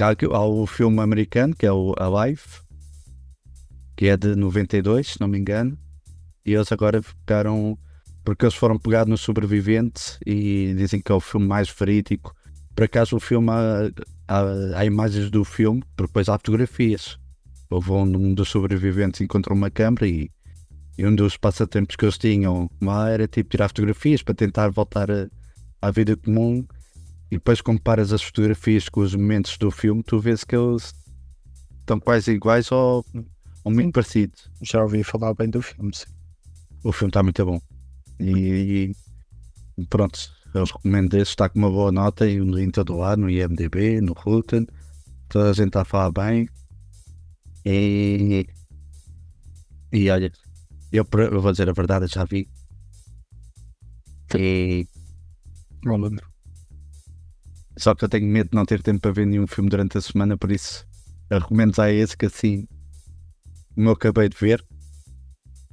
Speaker 2: Há, há o filme americano, que é o Alive, que é de 92, se não me engano. E eles agora ficaram. Porque eles foram pegar no sobrevivente e dizem que é o filme mais verídico. Por acaso, o filme, há, há, há imagens do filme, porque depois há fotografias. Houve um, um dos sobreviventes encontrou uma câmera e e um dos passatempos que eles tinham lá era tipo tirar fotografias para tentar voltar a- à vida comum. E depois comparas as fotografias com os momentos do filme, tu vês que eles estão quase iguais ou, ou muito parecidos.
Speaker 3: Já ouvi falar bem do filme, sim.
Speaker 2: O filme está muito bom. E, e pronto, eu recomendo esse, está com uma boa nota e um em todo lado, no IMDB, no Rotten. Toda a gente está a falar bem. E, e olha, eu, eu vou dizer a verdade, eu já vi. E,
Speaker 4: Malandro.
Speaker 2: só que eu tenho medo de não ter tempo para ver nenhum filme durante a semana, por isso eu recomendo já esse que assim como eu acabei de ver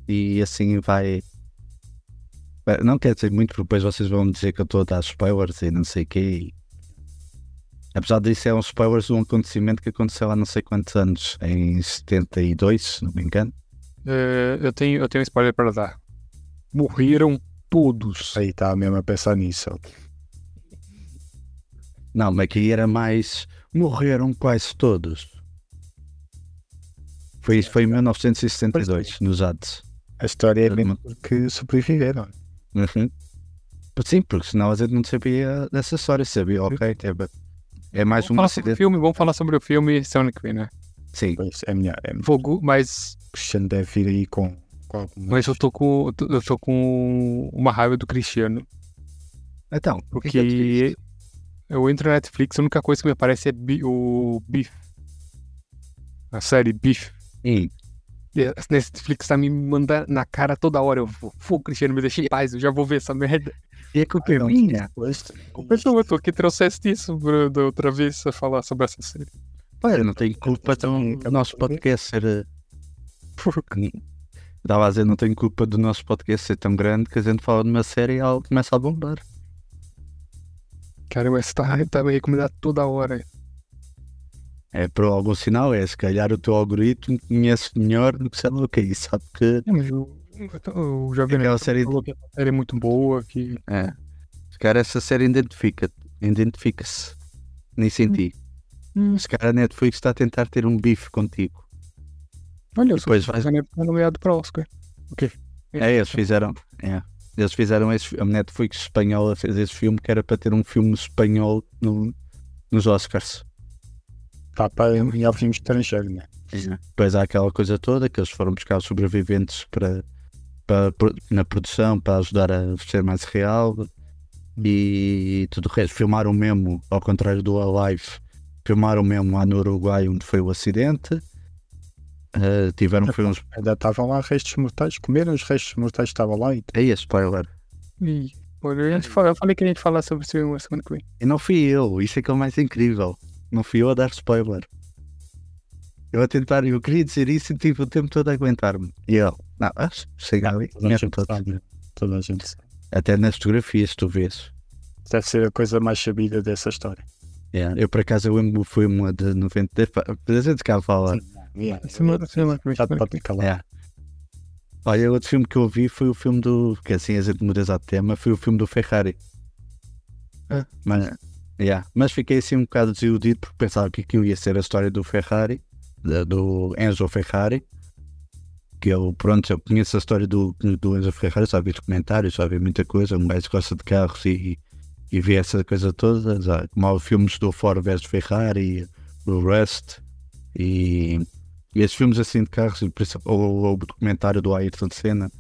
Speaker 2: e assim vai. Não quer dizer muito, porque depois vocês vão dizer que eu estou a dar spoilers e não sei o quê. Apesar disso, é um spoilers de um acontecimento que aconteceu há não sei quantos anos, em 72, se não me engano.
Speaker 4: É, eu, tenho, eu tenho um spoiler para dar. Morreram todos.
Speaker 3: Aí está mesmo a pensar nisso.
Speaker 2: Não, mas aqui era mais. Morreram quase todos. Foi isso, foi em 1962, nos Hades.
Speaker 3: A história é mesmo porque sobreviveram.
Speaker 2: Uhum. Sim, porque senão a gente não sabia dessa história, sabia, ok, é, é mais
Speaker 4: Vamos
Speaker 2: um
Speaker 4: falar sobre o filme, vamos falar sobre o filme semana que vem, né?
Speaker 2: Sim,
Speaker 3: Pois, é melhor. É melhor.
Speaker 4: Fogo, mas,
Speaker 3: Cristiano deve vir aí com, com algumas...
Speaker 4: mas eu tô com eu tô com uma raiva do Cristiano,
Speaker 2: então, o que é eu
Speaker 4: porque entro na Netflix, a única coisa que me aparece é Bi- o Beef. A série Beef.
Speaker 2: Hum,
Speaker 4: E a Netflix tá me mandando na cara toda hora. Eu vou, pô, Cristiano, me deixa em paz, eu já vou ver essa merda.
Speaker 2: E é culpa
Speaker 3: Ah,
Speaker 2: minha.
Speaker 4: Mas não, eu tô que trouxeste isso da outra vez a falar sobre essa série.
Speaker 2: Eu não tenho culpa do do nosso podcast ser. eh, Estava a dizer, não tenho culpa do nosso podcast ser tão grande que a gente fala de uma série e algo começa a bombar.
Speaker 4: Cara, mas tá, tá me recomendado toda hora.
Speaker 2: É por algum sinal, é se calhar o teu algoritmo conhece melhor do que sei lá o que é isso, sabe que
Speaker 4: É, mas eu, eu já vi,
Speaker 2: aquela série.
Speaker 4: Que a série é muito boa, que
Speaker 2: É. Se calhar essa série identifica identifica-se nisso em ti.
Speaker 4: Hum.
Speaker 2: Se calhar a Netflix está a tentar ter um bife contigo.
Speaker 4: Olha,
Speaker 2: Depois
Speaker 4: sou
Speaker 2: vai-
Speaker 4: vai... nomeado para Oscar. Ok.
Speaker 2: É, eles fizeram. É. Eles fizeram esse, a Netflix espanhola fez esse filme que era para ter um filme espanhol no, nos Oscars.
Speaker 3: Está para melhor filme estrangeiro, né?
Speaker 2: Depois há aquela coisa toda que eles foram buscar sobreviventes para, para, na produção para ajudar a ser mais real e tudo o resto. Filmaram mesmo, ao contrário do Alive, filmaram mesmo lá no Uruguai onde foi o acidente. Ah, tiveram foi uns.
Speaker 3: Ainda estavam lá restos mortais, comeram os restos mortais que estavam lá e
Speaker 2: Aí, spoiler.
Speaker 4: E, olha, eu, falei que a gente falar sobre esse filme semana que vem.
Speaker 2: E não fui eu, isso é que é o mais incrível. Não fui eu a dar spoiler. Eu a tentar, eu queria dizer isso e tive o tempo todo a aguentar-me. E eu, não, acho, chega ali,
Speaker 3: toda a gente sabe. Toda a gente sabe.
Speaker 2: Até nas fotografias tu vês.
Speaker 3: Deve ser a coisa mais sabida dessa história.
Speaker 2: Yeah, Eu por acaso eu lembro do filme de 90. pá, A gente cá fala.
Speaker 3: Yeah.
Speaker 4: Que vem.
Speaker 3: Já pode calar.
Speaker 2: É. Olha, outro filme que eu vi foi o filme do. Que assim a gente muda já de tema, foi o filme do Ferrari.
Speaker 4: Ah.
Speaker 2: Mas, yeah, mas fiquei assim um bocado desiludido porque pensava que aquilo ia ser a história do Ferrari, do Enzo Ferrari. Que eu, pronto, eu conheço a história do, do Enzo Ferrari, já vi documentários, já vi muita coisa. Um gajo gosta de carros e, e vi essa coisa toda. Já, como há filmes do Ford vs Ferrari, o Rust e esses filmes assim de carros, ou, o documentário do Ayrton Senna.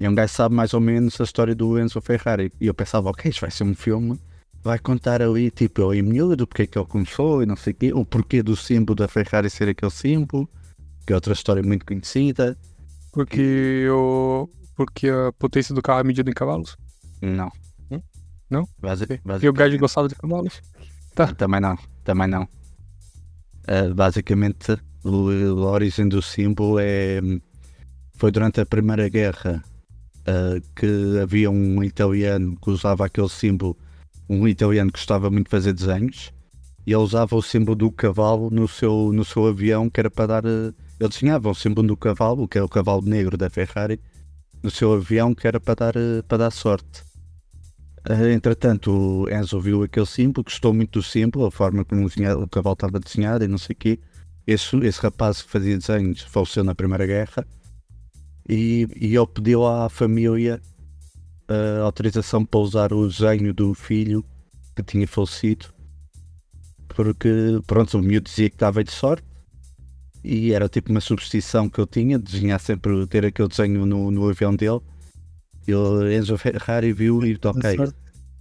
Speaker 2: E um gajo sabe mais ou menos a história do Enzo Ferrari. E eu pensava, ok, isto vai ser um filme, vai contar ali tipo a miúdo do porque é que ele começou e não sei o quê, o porquê do símbolo da Ferrari ser aquele símbolo, que é outra história muito conhecida.
Speaker 4: Porque eu. Porque a potência do carro é medida em cavalos.
Speaker 2: Não.
Speaker 4: Hum? Não?
Speaker 2: Basi-
Speaker 4: E o gajo gostava de cavalos.
Speaker 2: Também não, também não. Ah, basicamente, o- a origem do símbolo é. Foi durante a Primeira Guerra ah, que havia um italiano que usava aquele símbolo, um italiano que gostava muito de fazer desenhos, e ele usava o símbolo do cavalo no seu, no seu avião, que era para dar. ah, ele desenhava o símbolo do cavalo, que é o cavalo negro da Ferrari, no seu avião, que era para dar, ah, para dar sorte. Entretanto, o Enzo viu aquele símbolo, gostou muito do símbolo, a forma como o cavalo estava desenhado e não sei o quê. Esse, esse rapaz que fazia desenhos faleceu na Primeira Guerra e, e ele pediu à família a autorização para usar o desenho do filho que tinha falecido, porque, pronto, o miúdo dizia que estava de sorte e era tipo uma superstição que eu tinha, de desenhar sempre, ter aquele desenho no, no avião dele. E o Enzo Ferrari viu e ok.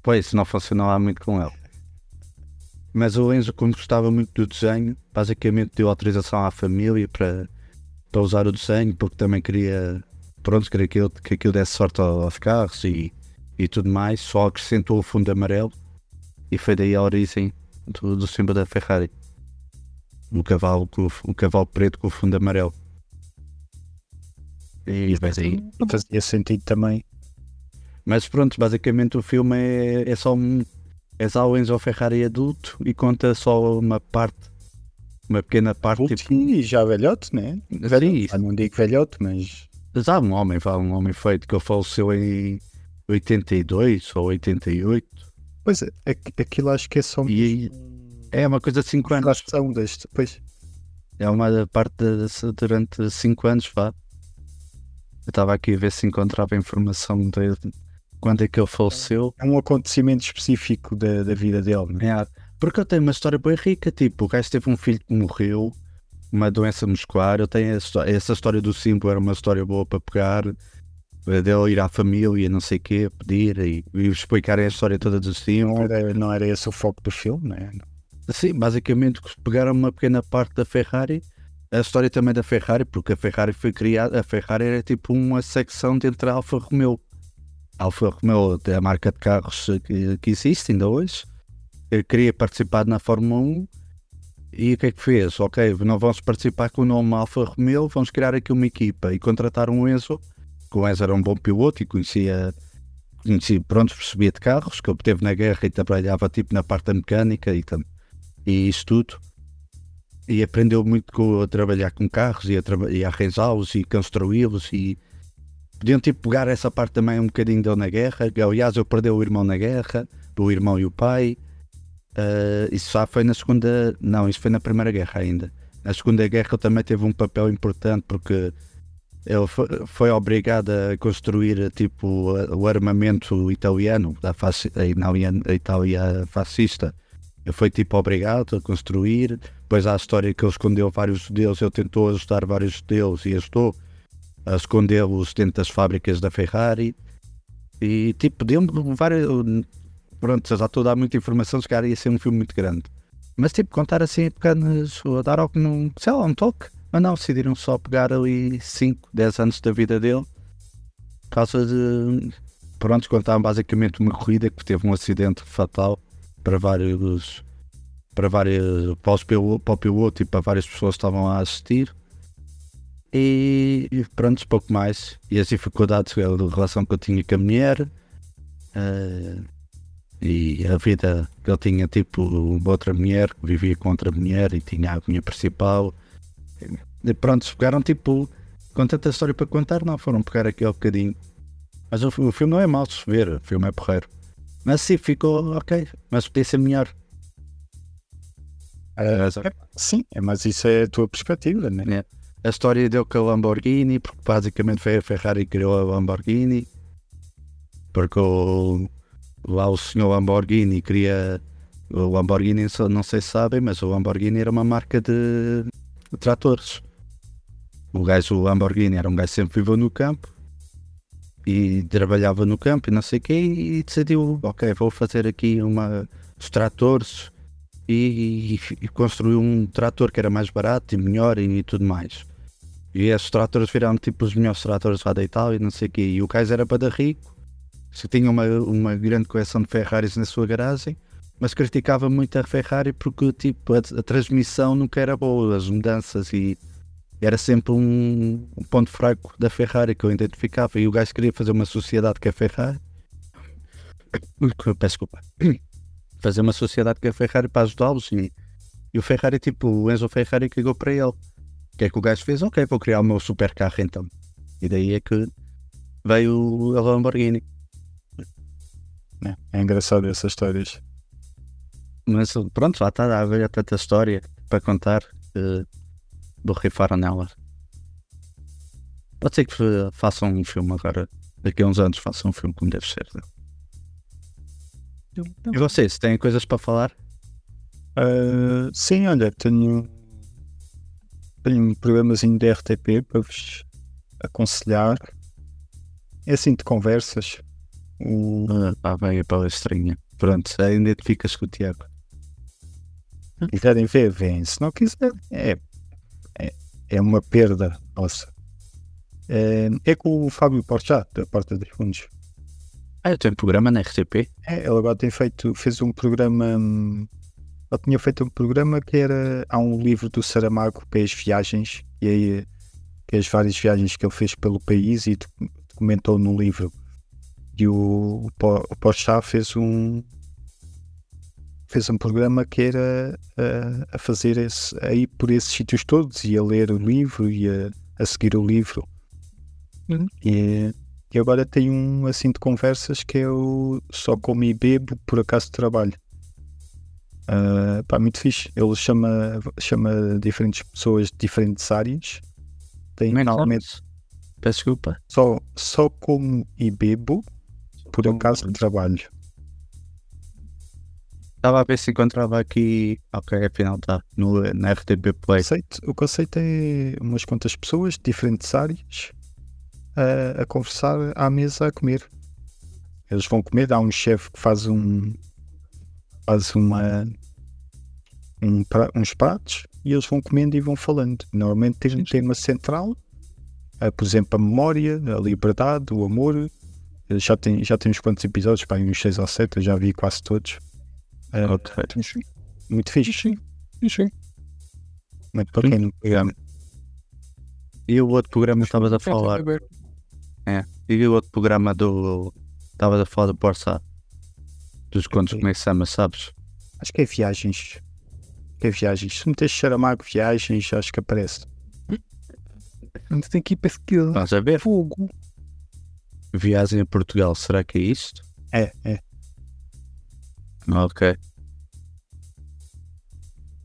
Speaker 2: Pois, não funcionou lá muito com ele. Mas o Enzo, como gostava muito do desenho, basicamente deu autorização à família para, para usar o desenho, porque também queria, pronto, queria que, ele, que aquilo desse sorte ao- aos carros e, e tudo mais. Só acrescentou o fundo amarelo e foi daí a origem do, do símbolo da Ferrari. O cavalo, com, o cavalo preto com o fundo amarelo. E vai daí.
Speaker 3: Fazia sentido também.
Speaker 2: Mas pronto, basicamente o filme é, é só um. É só o Enzo Ferrari adulto e conta só uma parte, uma pequena parte. Tipo,
Speaker 3: e já velhote, né?
Speaker 2: sim,
Speaker 3: Ah, não digo velhote, mas
Speaker 2: já um homem, vá, um homem feito que ele faleceu em 82 ou 88.
Speaker 3: Pois é, aqu- aquilo acho que é só
Speaker 2: E é uma coisa de 5
Speaker 3: a
Speaker 2: anos.
Speaker 3: ação deste. Pois,
Speaker 2: É uma parte de, durante 5 anos, vá. Eu estava aqui a ver se encontrava informação de quando é que ele faleceu.
Speaker 3: é um acontecimento específico da, da vida dele, não é?
Speaker 2: É, porque eu tenho uma história bem rica, tipo, o gajo teve um filho que morreu, uma doença muscular, eu tenho essa, histó- essa história do Simbo era uma história boa para pegar, eh, dele ir à família, não sei o quê, pedir e, e explicarem a história toda do Simbo.
Speaker 3: Não era, não era esse o foco do filme, não é?
Speaker 2: Sim, basicamente pegaram uma pequena parte da Ferrari, a história também da Ferrari, porque a Ferrari foi criada, a Ferrari era tipo uma secção dentro da Alfa Romeo. A Alfa Romeo é a marca de carros que, que existe ainda hoje. Eu queria participar na Fórmula 1 e o que é que fez? Ok, não vamos participar com o nome Alfa Romeo, vamos criar aqui uma equipa e contrataram o Enzo, que o Enzo era um bom piloto e conhecia, conhecia pronto, percebia de carros, que ele teve na guerra e trabalhava tipo na parte da mecânica e, e isso tudo. E aprendeu muito com, a trabalhar com carros e a, a arranjá-los e construí-los e podiam tipo pegar essa parte também um bocadinho dele na guerra. Aliás, eu perdi o irmão na guerra, o irmão e o pai. Ah, isso já foi na segunda. Não, isso foi na primeira guerra ainda. Na segunda guerra ele também teve um papel importante porque ele foi, foi obrigado a construir tipo o armamento italiano da fasci- a Itália, fascista. Ele foi tipo obrigado a construir. Depois há a história que ele escondeu vários judeus, ele tentou ajudar vários judeus e ajudou a escondê-los dentro das fábricas da Ferrari. E tipo, deu-me várias. Pronto, já estou a dar muita informação, se calhar ia ser um filme muito grande. Mas tipo, contar assim pequenas, ou dar algo num, sei lá, um toque. Mas não, decidiram só pegar ali 5, 10 anos da vida dele. Por causa de. Pronto, contaram basicamente uma corrida que teve um acidente fatal para vários. Para vários. Para, os para o piloto e para várias pessoas que estavam a assistir. E, pronto, pouco mais. E as dificuldades, a relação que eu tinha com a mulher. eh, e a vida que ele tinha, tipo, uma outra mulher que vivia com outra mulher e tinha a minha principal. E pronto, pegaram tipo, com tanta história para contar, não foram pegar aqui ao bocadinho. Mas o, o filme não é mau de se ver, o filme é porreiro. Mas sim, ficou ok, mas podia ser melhor.
Speaker 3: Ah, sim, é, mas isso é a tua perspectiva, né?
Speaker 2: A história deu com a Lamborghini, porque basicamente foi a Ferrari que criou a Lamborghini. Porque o, lá o senhor Lamborghini queria. O Lamborghini, não sei se sabem, mas o Lamborghini era uma marca de, tratores. O gajo, o Lamborghini, era um gajo que sempre viveu no campo e trabalhava no campo e não sei o quê. E decidiu: ok, vou fazer aqui uma, os tratores e, e construiu um trator que era mais barato e melhor e, tudo mais. E esses tratores viraram tipo os melhores tratores lá da Itália e não sei o quê. E o Kaiser era para rico, se tinha uma, uma grande coleção de Ferraris na sua garagem, mas criticava muito a Ferrari porque tipo, a, a transmissão nunca era boa, as mudanças e era sempre um, um ponto fraco da Ferrari que eu identificava. E o gajo queria fazer uma sociedade com a Ferrari. Peço desculpa fazer uma sociedade com a Ferrari para ajudá-los e, e o Ferrari, tipo, o Enzo Ferrari ligou para ele. O que é que o gajo fez? Ok, vou criar o meu super carro então. E daí é que veio a Lamborghini.
Speaker 3: É, é engraçado essas histórias.
Speaker 2: Mas pronto, já está a haver tanta história para contar que vou rifar nela. Pode ser que façam um filme agora, daqui a uns anos façam um filme como deve ser. E vocês, têm coisas para falar?
Speaker 3: Ah, sim, olha, tenho, tenho um programazinho da RTP para vos aconselhar. É assim de conversas. O,
Speaker 2: Ah, pá, vai a palestrinha. Pronto, já identificas com o Tiago.
Speaker 3: quiserem ver, vêm. Se não quiserem, é, é, é uma perda nossa. É, é com o Fábio Porchat, da Porta dos Fundos.
Speaker 2: Ah, eu tenho programa na RTP.
Speaker 3: É, ele agora tem feito, fez um programa. hum, Ele tinha feito um programa que era. Há um livro do Saramago que é as viagens, e aí, que é as várias viagens que ele fez pelo país e docu- documentou no livro. E o, o, Po- o Porchat fez um. Fez um programa que era a, a fazer esse, a ir por esses sítios todos e a ler o livro e a, a seguir o livro.
Speaker 2: Uhum.
Speaker 3: E E agora tem um assim de conversas que é o Só Como e Bebo por acaso trabalho. Uh, pá, muito fixe. Ele chama, chama diferentes pessoas de diferentes áreas. Tem
Speaker 2: é chama-se? Peço desculpa.
Speaker 3: só, só como e bebo por
Speaker 2: como
Speaker 3: acaso de trabalho.
Speaker 2: Estava a ver se encontrava aqui. Ok, afinal está no, na RTP
Speaker 3: O
Speaker 2: Play.
Speaker 3: conceito, o conceito é umas quantas pessoas de diferentes áreas a, a conversar à mesa a comer. Eles vão comer, há um chefe que faz um faz uma um uns pratos e eles vão comendo e vão falando. Normalmente tem um tema central, eh, por exemplo, a memória, a liberdade, o amor. Já tem, já tem uns quantos episódios, pá, uns 6 ou 7, eu já vi quase todos. Eh,
Speaker 2: Ok.
Speaker 3: Muito fixe,
Speaker 4: Sim, sim, sim.
Speaker 3: muito bacana o programa.
Speaker 2: E o outro programa que estavas a
Speaker 4: Pensa
Speaker 2: falar.
Speaker 4: saber.
Speaker 2: E o outro programa do. Estavas a falar do Borsa. Dos contos, como é que se chama, sabes?
Speaker 3: Acho que é viagens. Que é viagens. Se meteres Saramago viagens, acho que aparece.
Speaker 4: Antes tem que ir pesquisar.
Speaker 2: Estás a ver?
Speaker 4: Fogo.
Speaker 2: Viagem a Portugal, será que é isto?
Speaker 3: É, é.
Speaker 2: Ok.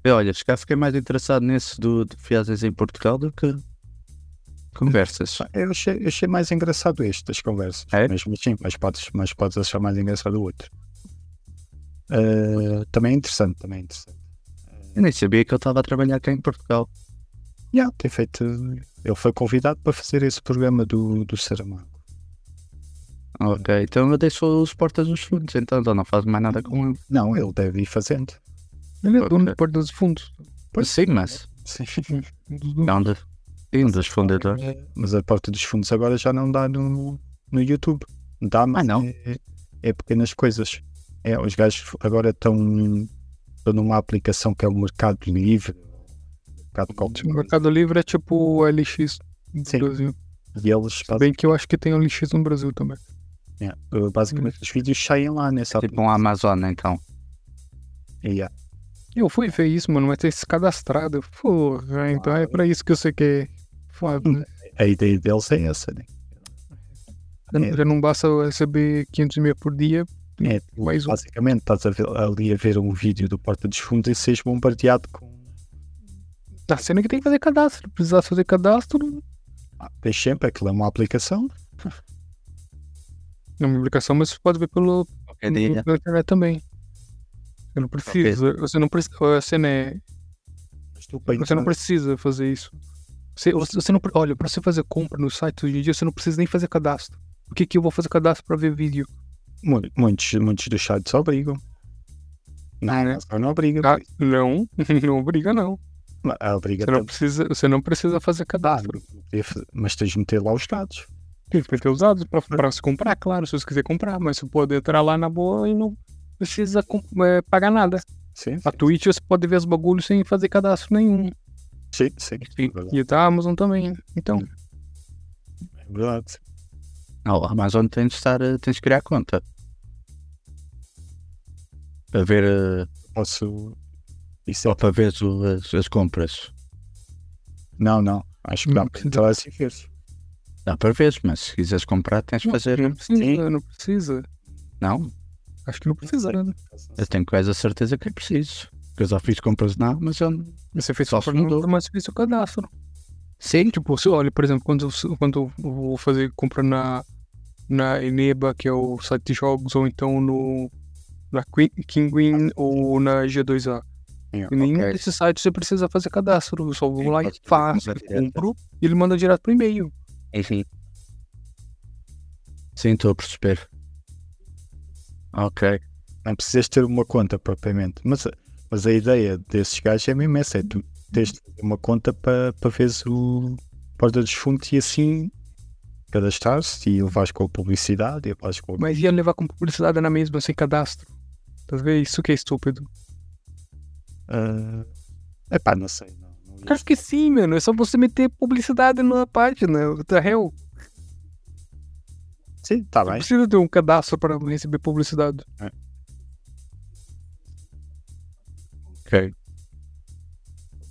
Speaker 2: E olha, se fiquei mais interessado nesse do, de viagens em Portugal do que conversas.
Speaker 3: Eu achei, eu achei mais engraçado este das conversas.
Speaker 2: É?
Speaker 3: Mas, mas sim, mas podes, mas podes achar mais engraçado o outro. Ah, também é interessante, também é interessante.
Speaker 2: Eu nem sabia que ele estava a trabalhar cá em Portugal.
Speaker 3: Yeah, tem feito. Ele foi convidado para fazer esse programa do, do Saramago.
Speaker 2: Ok, então eu deixo os portas dos fundos, então, então não faz mais nada com ele.
Speaker 3: Não, ele deve ir fazendo.
Speaker 4: Ele é dono de Porta dos Fundos.
Speaker 2: Sim, mas
Speaker 3: Sim.
Speaker 4: Um dos donos.
Speaker 2: é de, sim, dos fundadores.
Speaker 3: Mas a porta dos fundos agora já não dá no, no YouTube. Dá, mas
Speaker 2: Ah, não?
Speaker 3: É, é pequenas coisas. É, os gajos agora estão, numa aplicação que é o Mercado Livre. Mercado
Speaker 4: O. Mercado Livre é tipo o LX do
Speaker 3: Sim.
Speaker 4: Brasil.
Speaker 3: E eles fazem,
Speaker 4: bem que eu acho que tem o LX no Brasil também.
Speaker 3: É, uh, basicamente os vídeos saem lá nessa
Speaker 2: Tipo um Amazon, então.
Speaker 3: Yeah.
Speaker 4: Eu fui ver isso, mano, mas tem se cadastrado. Porra, então é pra isso que eu sei que é foda.
Speaker 3: A ideia deles é essa, né? É.
Speaker 4: Já não basta receber 500 mil por dia.
Speaker 3: É,
Speaker 4: Mais um.
Speaker 3: basicamente estás a ver- ali a ver um vídeo do Porta dos Fundos e seres bombardeado com.
Speaker 4: Tá sendo que tem que fazer cadastro. Precisar fazer cadastro,
Speaker 3: Ah, sempre aquilo é uma aplicação.
Speaker 4: Não é uma aplicação, mas você pode ver pelo,
Speaker 2: dia.
Speaker 4: pela internet também. Você não precisa. Você não precisa. Você não, é-
Speaker 3: Mas tu para
Speaker 4: você não precisa fazer isso. Você, você você não, olha, pra você fazer compra no site hoje em dia, você não precisa nem fazer cadastro. Por que, que eu vou fazer cadastro pra ver vídeo?
Speaker 3: Mu- Muitos, muitos dos sites obrigam. Não,
Speaker 4: Ah, né?
Speaker 3: não, não obriga.
Speaker 4: Ah, não, não obriga não.
Speaker 3: Obriga
Speaker 4: Você não precisa, você não precisa fazer cadastro.
Speaker 3: Mas tens de meter lá os dados.
Speaker 4: Tem que ter pra, pra você comprar, claro, se você quiser comprar, mas você pode entrar lá na boa e não precisa é, pagar nada.
Speaker 3: Sim,
Speaker 4: A Twitch você pode ver os bagulhos sem fazer cadastro nenhum.
Speaker 3: sim, sim.
Speaker 4: E,
Speaker 3: É
Speaker 4: e da Amazon também. Então,
Speaker 3: É verdade.
Speaker 2: Não, a Amazon tens de estar, eh, tens de criar conta. Para ver, eh,
Speaker 3: Posso. Isso é...
Speaker 2: só para ver as, as compras.
Speaker 3: Não, não. Acho que
Speaker 4: Não
Speaker 3: para
Speaker 4: precisa.
Speaker 3: entrar assim ver.
Speaker 2: Dá para ver, mas se quiseres comprar tens de fazer.
Speaker 4: não precisa,
Speaker 3: Sim.
Speaker 4: não precisa.
Speaker 2: Não,
Speaker 4: Acho que não precisa, né?
Speaker 2: eu tenho quase a certeza que é preciso. Porque eu já fiz compras na Amazon.
Speaker 4: Você fez
Speaker 2: Só mudou.
Speaker 4: mas fez o cadastro.
Speaker 2: Sim,
Speaker 4: Tipo, se, olha, por exemplo, quando, eu- quando eu vou fazer compra na, na Eneba, que é o site de jogos, ou então no na Kinguin ou na G2A.
Speaker 3: É,
Speaker 4: Em nenhum
Speaker 2: ok.
Speaker 4: desses sites você precisa fazer cadastro. Eu só vou lá e faço,
Speaker 2: direto.
Speaker 4: compro e ele manda direto pro e-mail.
Speaker 2: Enfim. Sim, estou a perceber. Ok.
Speaker 3: Não precisas ter uma conta propriamente. Mas, mas a ideia desses gajos é mesmo essa: é tu tens de uma conta para para veres o Porta dos Fundos e assim cadastrar-se e levares com a publicidade e levares com a...
Speaker 4: Mas ia levar com publicidade na mesma, sem cadastro. Vendo? Isso que é estúpido.
Speaker 3: Ah, epá, não sei. Não,
Speaker 4: Acho que sim, mano. É só você meter publicidade na página. What the hell?
Speaker 3: Sim, está
Speaker 4: Não
Speaker 3: bem.
Speaker 4: precisa ter um cadastro para receber publicidade.
Speaker 2: Ok.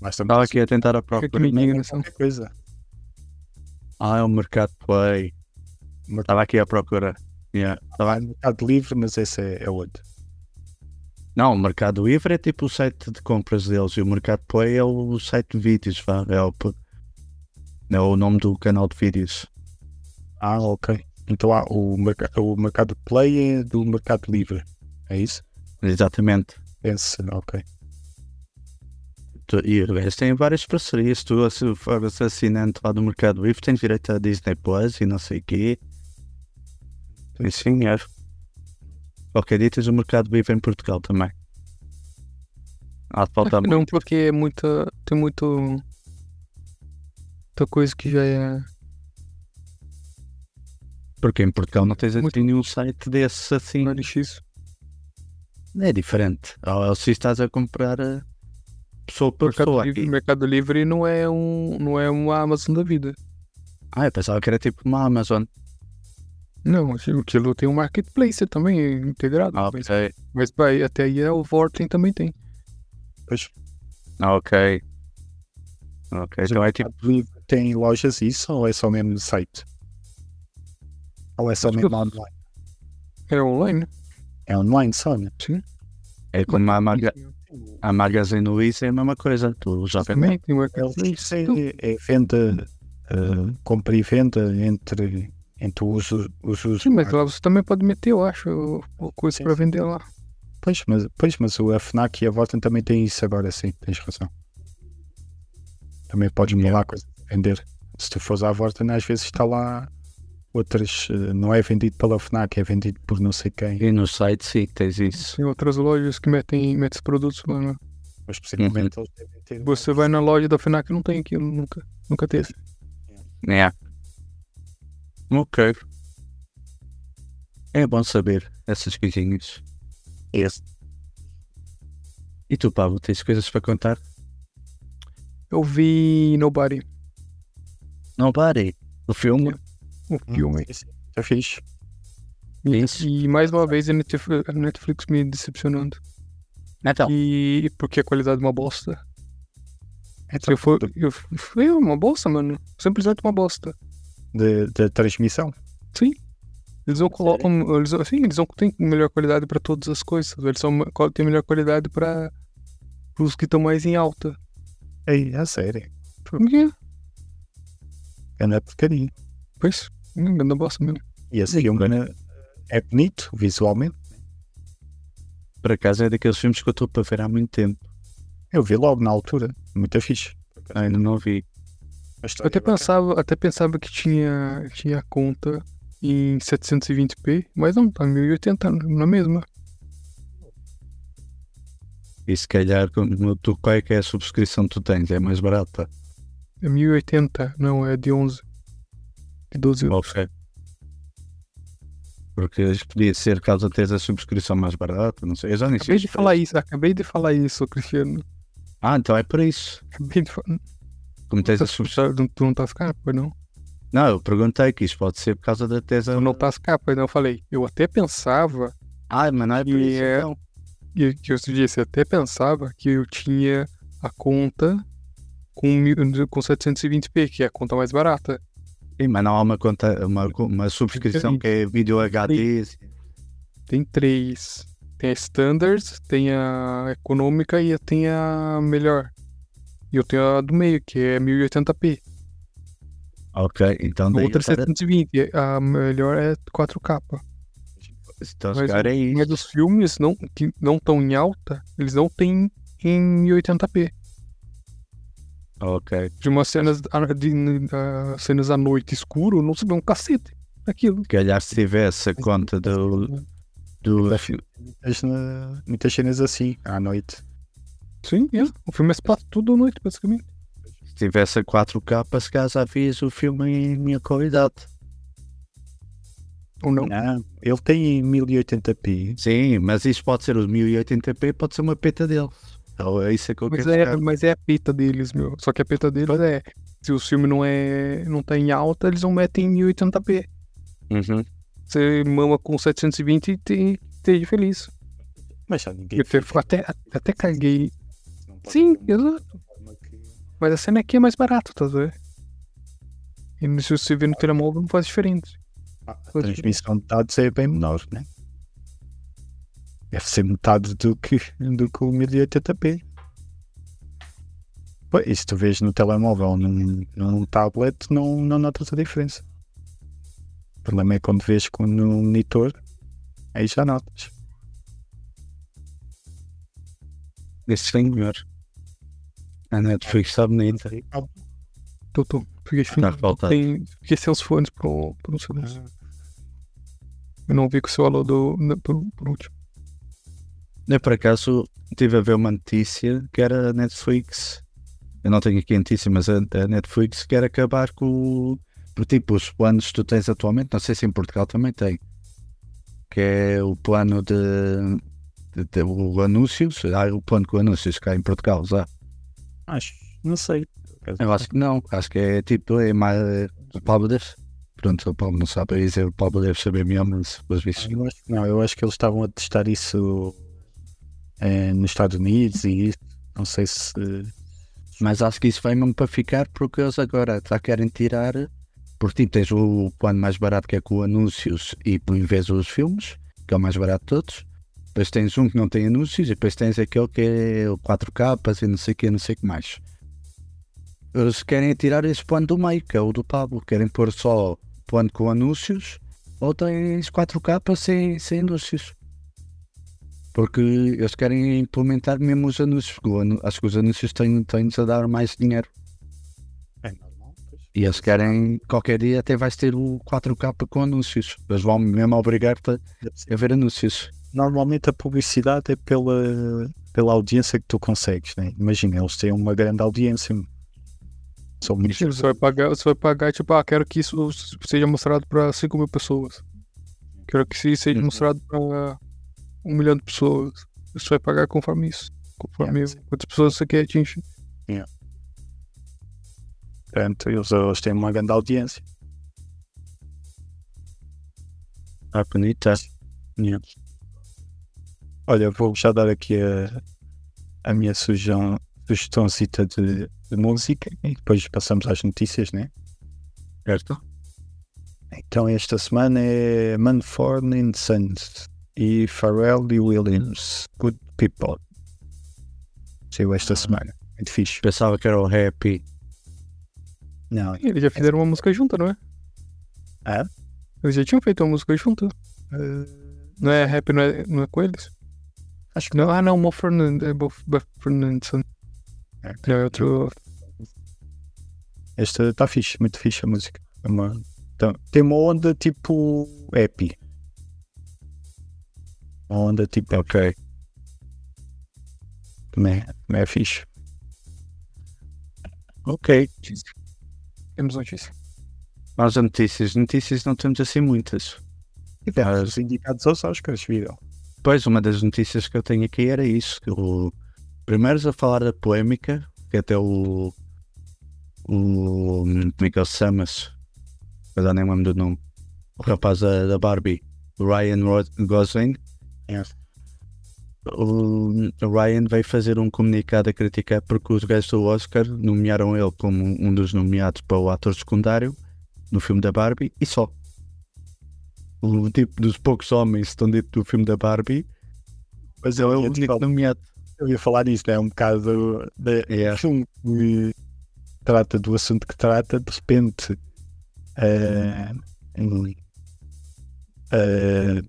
Speaker 3: Mas também
Speaker 2: Estava aqui a tentar a procura.
Speaker 3: qualquer coisa.
Speaker 2: Ah, é o Mercado Play. Estava aqui à procura. Yeah. Tava...
Speaker 3: Mercado Livre, mas esse é, é outro.
Speaker 2: Não, o Mercado Livre é tipo o site de compras deles e o Mercado Play é o site de vídeos, vá. É o, é o nome do canal de vídeos.
Speaker 3: Ah, ok. Então há o, merc o Mercado Play é do Mercado Livre. É isso?
Speaker 2: Exatamente.
Speaker 3: Esse, ok.
Speaker 2: E eles têm várias parcerias. Tu, se fores assinante lá do Mercado Livre, tens direito a Disney Plus e não sei o quê. Sim, é. Qualquer dia tens o Mercado Livre em Portugal também. Há de faltar
Speaker 4: que não,
Speaker 2: muito.
Speaker 4: porque é muita. Tem muito. Muita coisa que já é.
Speaker 2: Porque em Portugal não tens
Speaker 4: Muito-
Speaker 2: assim nenhum site desses assim.
Speaker 4: Não é LX.
Speaker 2: É diferente. Ou se estás a comprar eh, pessoa por
Speaker 4: Mercado
Speaker 2: pessoa
Speaker 4: Livre,
Speaker 2: aqui.
Speaker 4: Mercado Livre não é um. não é uma Amazon da vida.
Speaker 2: Ah, eu pensava que era tipo uma Amazon.
Speaker 4: Não, aquilo aquilo tem um marketplace também integrado.
Speaker 2: Ah,
Speaker 4: mas,
Speaker 2: ok.
Speaker 4: mas vai, até aí é o Vorten também tem.
Speaker 3: Pois,
Speaker 2: Ah, ok. Ok,
Speaker 3: mas
Speaker 2: então
Speaker 3: o
Speaker 2: é tipo.
Speaker 3: Tem lojas isso ou é só mesmo no site? Ou é só mesmo online?
Speaker 4: É online.
Speaker 3: É online só, né?
Speaker 2: É como a, maga, a Magazine Luiza é a mesma coisa. Tu já.
Speaker 4: Também tem o marketplace.
Speaker 3: é, é venda, eh, compra e venda entre, entre os, os.
Speaker 4: Sim, mas lá você também pode meter, eu acho, coisa para vender lá.
Speaker 3: Pois, mas, pois, mas o- a FNAC e a Vorten também têm isso agora, sim, tens razão. Também podes
Speaker 2: Yeah.
Speaker 3: mudar coisa, vender. Se tu fores à Vorten, às vezes está lá outras, eh, não é vendido pela FNAC, é vendido por não sei quem.
Speaker 2: E no site sim, tens isso.
Speaker 4: Tem outras lojas que metem, metem produtos lá. né?
Speaker 3: Mas possivelmente
Speaker 2: Uhum.
Speaker 3: eles devem ter.
Speaker 4: Você vai na loja da FNAC não tem aquilo, nunca. Nunca teve.
Speaker 2: É. Ok. É bom saber essas coisinhas.
Speaker 3: Esse.
Speaker 2: E tu, Pablo, tens coisas para contar?
Speaker 4: Eu vi Nobody,
Speaker 2: Não pare. O filme?
Speaker 4: o filme.
Speaker 3: Já fiz.
Speaker 2: Isso.
Speaker 4: E mais uma vez a Netflix, me decepcionando.
Speaker 2: Então.
Speaker 4: E porque a qualidade é uma bosta.
Speaker 3: Então,
Speaker 4: Eu fui, eu fui uma bosta, mano. Simplesmente uma bosta.
Speaker 3: De, de transmissão.
Speaker 4: Sim. Eles não colocam. Eles, assim, eles não têm melhor qualidade para todas as coisas. Eles são, têm melhor qualidade para os que estão mais em alta.
Speaker 3: Ei, a sério.
Speaker 4: Por quê?
Speaker 3: É na porcaria.
Speaker 4: Pois, hum, grande bosta mesmo.
Speaker 3: E esse filme né, é bonito, visualmente.
Speaker 2: Por acaso é daqueles filmes que eu estou para ver há muito tempo.
Speaker 3: Eu vi logo na altura. Muito fixe.
Speaker 2: Ainda não vi.
Speaker 3: A
Speaker 4: Eu
Speaker 3: história
Speaker 4: até
Speaker 3: é bacana.
Speaker 4: pensava, até pensava que tinha, tinha conta em 720p, mas não, tá 1080 na mesma.
Speaker 2: E se calhar, tu, qual é que é a subscrição que tu tens? É mais barata?
Speaker 4: É 1080, não, é de 11. De 12 euros.
Speaker 2: Ok. Porque podia ser caso teres a subscrição mais barata, não sei. Eu já nem sei.
Speaker 4: Acabei de falar isso, acabei de falar isso, Cristiano.
Speaker 2: Ah, então é por isso.
Speaker 4: Acabei de falar.
Speaker 2: Como tens a
Speaker 4: Tu não- tu não tá capa, não?
Speaker 2: Não, eu perguntei que isto pode ser por causa da tesa.
Speaker 4: Tu não tá capa, não. Eu falei. Eu até pensava,
Speaker 2: Ah, mas não é por
Speaker 4: E
Speaker 2: isso.
Speaker 4: é-
Speaker 2: então.
Speaker 4: e que eu disse, eu até pensava que eu tinha a conta com, com 720p, que é a conta mais barata.
Speaker 2: Sim, mas não há uma conta, uma, uma subscrição que é vídeo HD.
Speaker 4: Tem três. Tem a Standards, tem a Econômica e tem a Melhor. E eu tenho a do meio, que é 1080p.
Speaker 2: Ok, então
Speaker 4: A
Speaker 2: daí
Speaker 4: outra é
Speaker 2: eu tava-
Speaker 4: 720. A melhor é 4K.
Speaker 2: Então se
Speaker 4: Mas,
Speaker 2: calhar é isso.
Speaker 4: os filmes não, que não estão em alta, eles não têm em 1080p.
Speaker 2: Ok.
Speaker 4: De umas cenas, de, ah, cenas à noite escuro, não se vê um cacete daquilo.
Speaker 2: Se calhar se tivesse a conta do. do
Speaker 3: Muitas, muitas cenas assim, à noite.
Speaker 4: Sim, é. O filme é se passa tudo à noite, basicamente.
Speaker 2: se tivesse a 4K, se já vias o filme em minha qualidade.
Speaker 4: Ou não.
Speaker 3: Não, ele tem 1080p.
Speaker 2: Sim, mas isso pode ser o 1080p, pode ser uma peta deles. Então, é isso é que eu
Speaker 4: Mas
Speaker 2: quero
Speaker 4: é, mas é a peta deles, meu. Só que a peta deles é. Se o filme não é. não tá em alta, eles não metem em 1080p.
Speaker 2: Uhum.
Speaker 4: Você mama com 720 e te- esteja feliz.
Speaker 3: Mas já ninguém.
Speaker 4: Eu até, até caguei. Sim, exato.
Speaker 3: que-
Speaker 4: Mas a cena aqui é mais barato, tá vendo? E se você vê no telemóvel não faz diferença.
Speaker 3: A transmissão de dados é bem menor, né? Deve ser metade do que, do que o 1080p. Pois, e se tu vês no telemóvel ou num, num tablet, não, não notas a diferença. O problema é quando vês com- no monitor, aí já notas.
Speaker 2: Esse senhor. A Netflix está bonita.
Speaker 4: Tô, tô. Fiquei sem,
Speaker 2: Tá faltado.
Speaker 4: tem, sem os fones por, por um segundo. Eu não vi que o seu alô do, por, por último.
Speaker 2: Eu, por acaso, estive a ver uma notícia que era a Netflix. Eu não tenho aqui a notícia, mas a, a Netflix quer acabar com. Por tipo, os planos que tu tens atualmente, não sei se em Portugal também tem. Que é o plano de. de, de o anúncios. Ah, o plano com anúncios cá em Portugal já.
Speaker 3: Acho, não sei.
Speaker 2: Eu acho que não. Acho que é tipo. É mais. O Pablo deve. Pronto, o Pablo não sabe dizer. O Pablo deve saber melhor, mas pelos vistos.
Speaker 3: Eu acho que não, eu acho que eles estavam a testar isso eh, nos Estados Unidos e isso. Não sei se.
Speaker 2: Mas acho que isso vai mesmo para ficar porque eles agora já querem tirar. Porque tipo, tens o plano mais barato que é com anúncios e por em vez dos filmes, que é o mais barato de todos. Depois tens um que não tem anúncios e depois tens aquele que é o 4K e não sei o que, não sei o que mais. Eles querem tirar esse plano do meio, que é o do Pablo. Querem pôr só plano com anúncios ou tens 4K sem, sem anúncios. Porque eles querem implementar mesmo os anúncios. Acho que os anúncios têm- têm-nos a dar mais dinheiro.
Speaker 3: É normal. pois.
Speaker 2: E eles querem, qualquer dia até vais ter o 4K com anúncios. Eles vão mesmo obrigar-te a ver anúncios.
Speaker 3: Normalmente a publicidade é pela, pela audiência que tu consegues, né? Imagina, eles têm uma grande audiência. São muitos.
Speaker 4: Você vai pagar, você vai pagar, tipo, ah, quero que isso seja mostrado para 5 mil pessoas. Quero que isso seja
Speaker 2: Uhum.
Speaker 4: mostrado para um milhão de pessoas. Você vai pagar conforme isso. Conforme
Speaker 3: Yeah.
Speaker 4: quantas pessoas você quer atingir.
Speaker 3: Portanto, eles, eles têm uma grande audiência.
Speaker 2: Ah, bonita.
Speaker 3: Olha, vou já dar aqui a, a minha sugestão, sugestãozita de, de música e depois passamos às notícias, né?
Speaker 2: Certo?
Speaker 3: Então esta semana é Manford and Sons e Pharrell e Williams, Good People. Saiu esta semana. Muito fixe.
Speaker 2: Pensava que era o Happy.
Speaker 3: Não,
Speaker 4: Eles já fizeram uma música junta, não é?
Speaker 3: É?
Speaker 4: Eles já tinham feito uma música junta.
Speaker 3: eh,
Speaker 4: Não é rap, não é, não é com eles?
Speaker 3: Acho que
Speaker 4: Não, ah, não, Mo Fernand, é Bo Bo Fernandson.
Speaker 3: É.
Speaker 4: Não, é outro.
Speaker 3: esta está fixe, muito fixe a música. É uma- então, tem uma onda tipo happy. Uma onda tipo happy.
Speaker 2: Ok.
Speaker 3: Também, também é fixe.
Speaker 2: Ok.
Speaker 4: Temos notícia.
Speaker 2: Mas as notícias, notícias não temos assim muitas.
Speaker 3: Tivemos
Speaker 2: Ah,
Speaker 3: os indicados aos Oscars, viram?
Speaker 2: Pois, uma das notícias que eu tenho aqui era isso. Que o... Primeiro a falar da polémica, que até o. O. Como é que ele se chama Eu já nem lembro do nome. O rapaz da, da Barbie, Ryan Gosling.
Speaker 3: É.
Speaker 2: O, o Ryan veio fazer um comunicado a criticar porque os gajos do Oscar nomearam ele como um dos nomeados para o ator secundário no filme da Barbie e só. O tipo dos poucos homens que estão dentro do filme da Barbie, mas ele é o
Speaker 3: Eu
Speaker 2: único nomeado.
Speaker 3: Eu ia falar disso, é um bocado de,
Speaker 2: É.
Speaker 3: filme que trata do assunto que trata, de repente em- eh,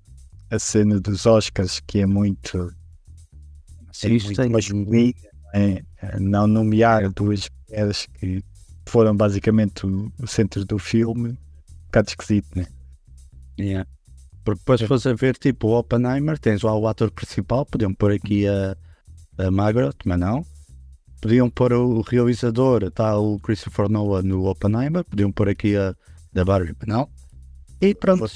Speaker 3: a cena dos Oscars, que é muito, é muito masculina, não é? Eh, não nomear duas mulheres que foram basicamente o, o centro do filme, um bocado esquisito, né?
Speaker 2: Yeah. Porque depois fores a ver tipo o Oppenheimer, tens lá o ator principal, podiam pôr aqui a, a Margaret, mas não. Podiam pôr o realizador, está o Christopher Nolan no Oppenheimer, podiam pôr aqui a da Barbie, mas não. E pronto.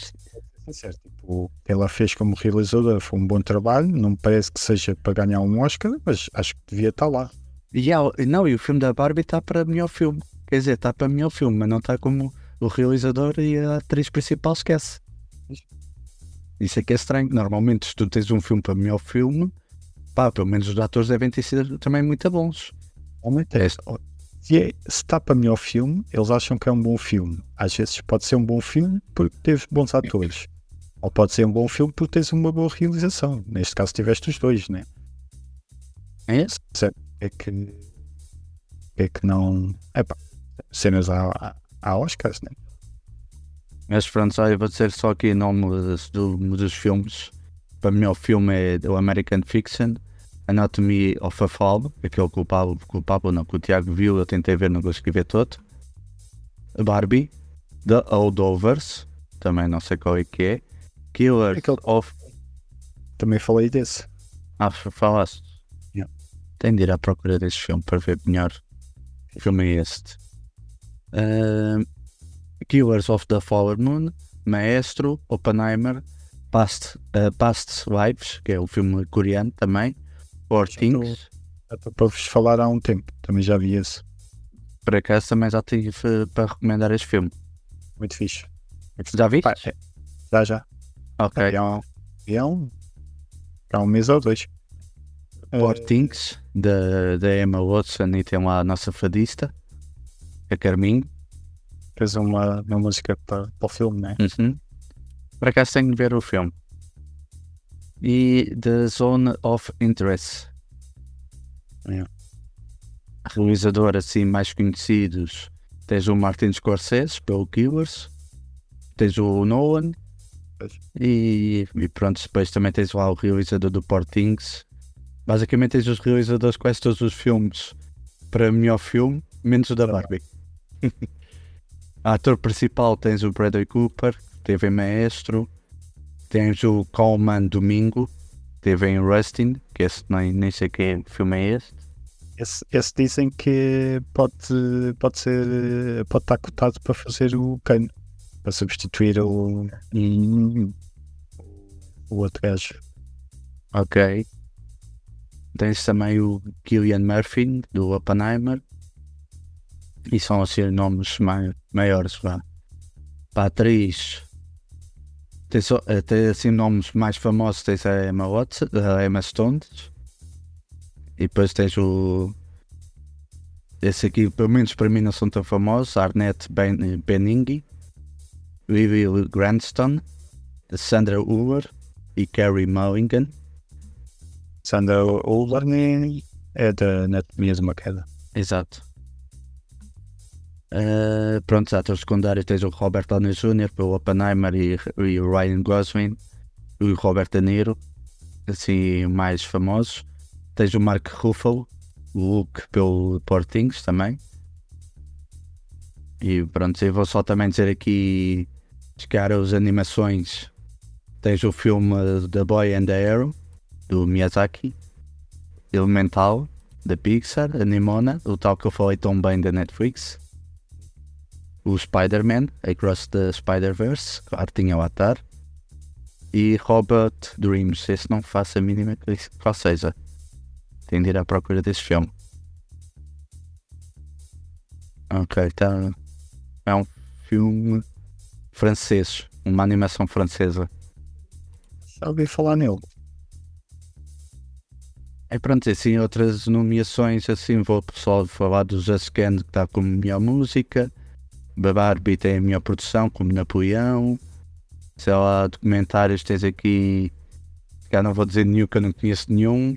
Speaker 3: Sincero, tipo, ela fez como realizadora, foi um bom trabalho, não me parece que seja para ganhar um Oscar, mas acho que devia estar lá.
Speaker 2: E não, e o filme da Barbie está para melhor filme. Quer dizer, está para melhor filme, mas não está como o realizador e a atriz principal esquece. Isso é que é estranho. Normalmente, se tu tens um filme para melhor filme, pá, pelo menos os atores devem ter sido também muito bons.
Speaker 3: Realmente
Speaker 2: É.
Speaker 3: se, é, se está para melhor filme, eles acham que é um bom filme. Às vezes pode ser um bom filme porque teve bons atores. Ou pode ser um bom filme porque tens uma boa realização. Neste caso tiveste os dois, né?
Speaker 2: É?
Speaker 3: É que. É que não. É pá. Cenas à, à Oscars, né?
Speaker 2: Mas pronto, eu vou dizer só aqui o nome do, dos filmes. Para mim, o filme é o American Fiction, Anatomy of a Fall, aquele culpável, culpável não, que o Tiago viu, eu tentei ver, não consegui ver todo. Barbie, The Holdovers, também não sei qual é que é. Killers
Speaker 3: Aquele-
Speaker 2: of.
Speaker 3: Também falei desse.
Speaker 2: Ah, falaste?
Speaker 3: Yeah.
Speaker 2: Tenho de ir à procura desse filme para ver melhor. Que filme é este? Ahm, Killers of the Fallen Moon, Maestro, Oppenheimer, Past, ah, Past Lives, que é o filme coreano também,
Speaker 3: Já
Speaker 2: Things.
Speaker 3: Estou para vos falar há um tempo. Também já vi esse.
Speaker 2: Por acaso também já tive eh, para recomendar este filme.
Speaker 3: Muito fixe.
Speaker 2: Já viste?
Speaker 3: Pá, é- já, já.
Speaker 2: ok.
Speaker 3: É um, é um, há um mês ou dois.
Speaker 2: Poor
Speaker 3: Eh,
Speaker 2: Things, da, da Emma Watson e tem lá a nossa fadista, a Carminho.
Speaker 3: Fez uma, uma música para, para o filme, né?
Speaker 2: Uhum. Por acaso tenho de ver o filme. E The Zone of Interest.
Speaker 3: Yeah.
Speaker 2: Realizador assim mais conhecidos. Tens o Martin Scorsese pelo Killers. Tens o Nolan. E, e pronto, depois também tens lá o realizador do Poor Things. Basicamente tens os realizadores quase todos os filmes para melhor filme, menos o da
Speaker 3: Tá
Speaker 2: Barbie. Ator principal tens o Bradley Cooper, teve em Maestro, tens o Coleman Domingo, teve em Rustin, que esse nem, nem sei que filme é este.
Speaker 3: Esse, esse dizem que pode, pode ser pode estar cotado para fazer o Kane para substituir o, o outro gajo.
Speaker 2: Ok. Tens também o Killian Murphy, do Oppenheimer. E são assim nomes mai- maiores, vá. Para a atriz, tens, só- eh, tens assim nomes mais famosos, tens a Emma Watson, a Emma Stone. E depois tens o... Esse aqui, pelo menos para mim, não são tão famosos. Arnett ben, Beninghi, Vivi Grandstone, Sandra Hoover e Carrie Mulligan.
Speaker 3: Sandra Ullarney é da Anatomia de uma Queda.
Speaker 2: Exato. Eh, pronto, atores secundários tens o Robert Downey Jr. pelo Oppenheimer e, e o Ryan Gosling e o Robert De Niro, assim, mais famosos. Tens o Mark Ruffalo, o Luke pelo Poor Things também. E pronto, eu vou só também dizer aqui, chegar as animações. Tens o filme The Boy and the Arrow, do Miyazaki. Elemental, da Pixar, a Nimona, o tal que eu falei tão bem da Netflix, o Spider-Man, Across the Spider-Verse, claro tinha lá estar, e Robot Dreams, esse não faço a mínima qual seja. Tenho de ir à procura desse filme. Ok, tá. É um filme francês, uma animação francesa.
Speaker 3: Já ouvi falar nele.
Speaker 2: É pronto, assim, outras nomeações, assim, vou só falar do Just Can, que está como melhor música, da Barbie tem a melhor produção, como Napoleão, sei lá, documentários tens aqui, já não vou dizer nenhum que eu não conheço nenhum,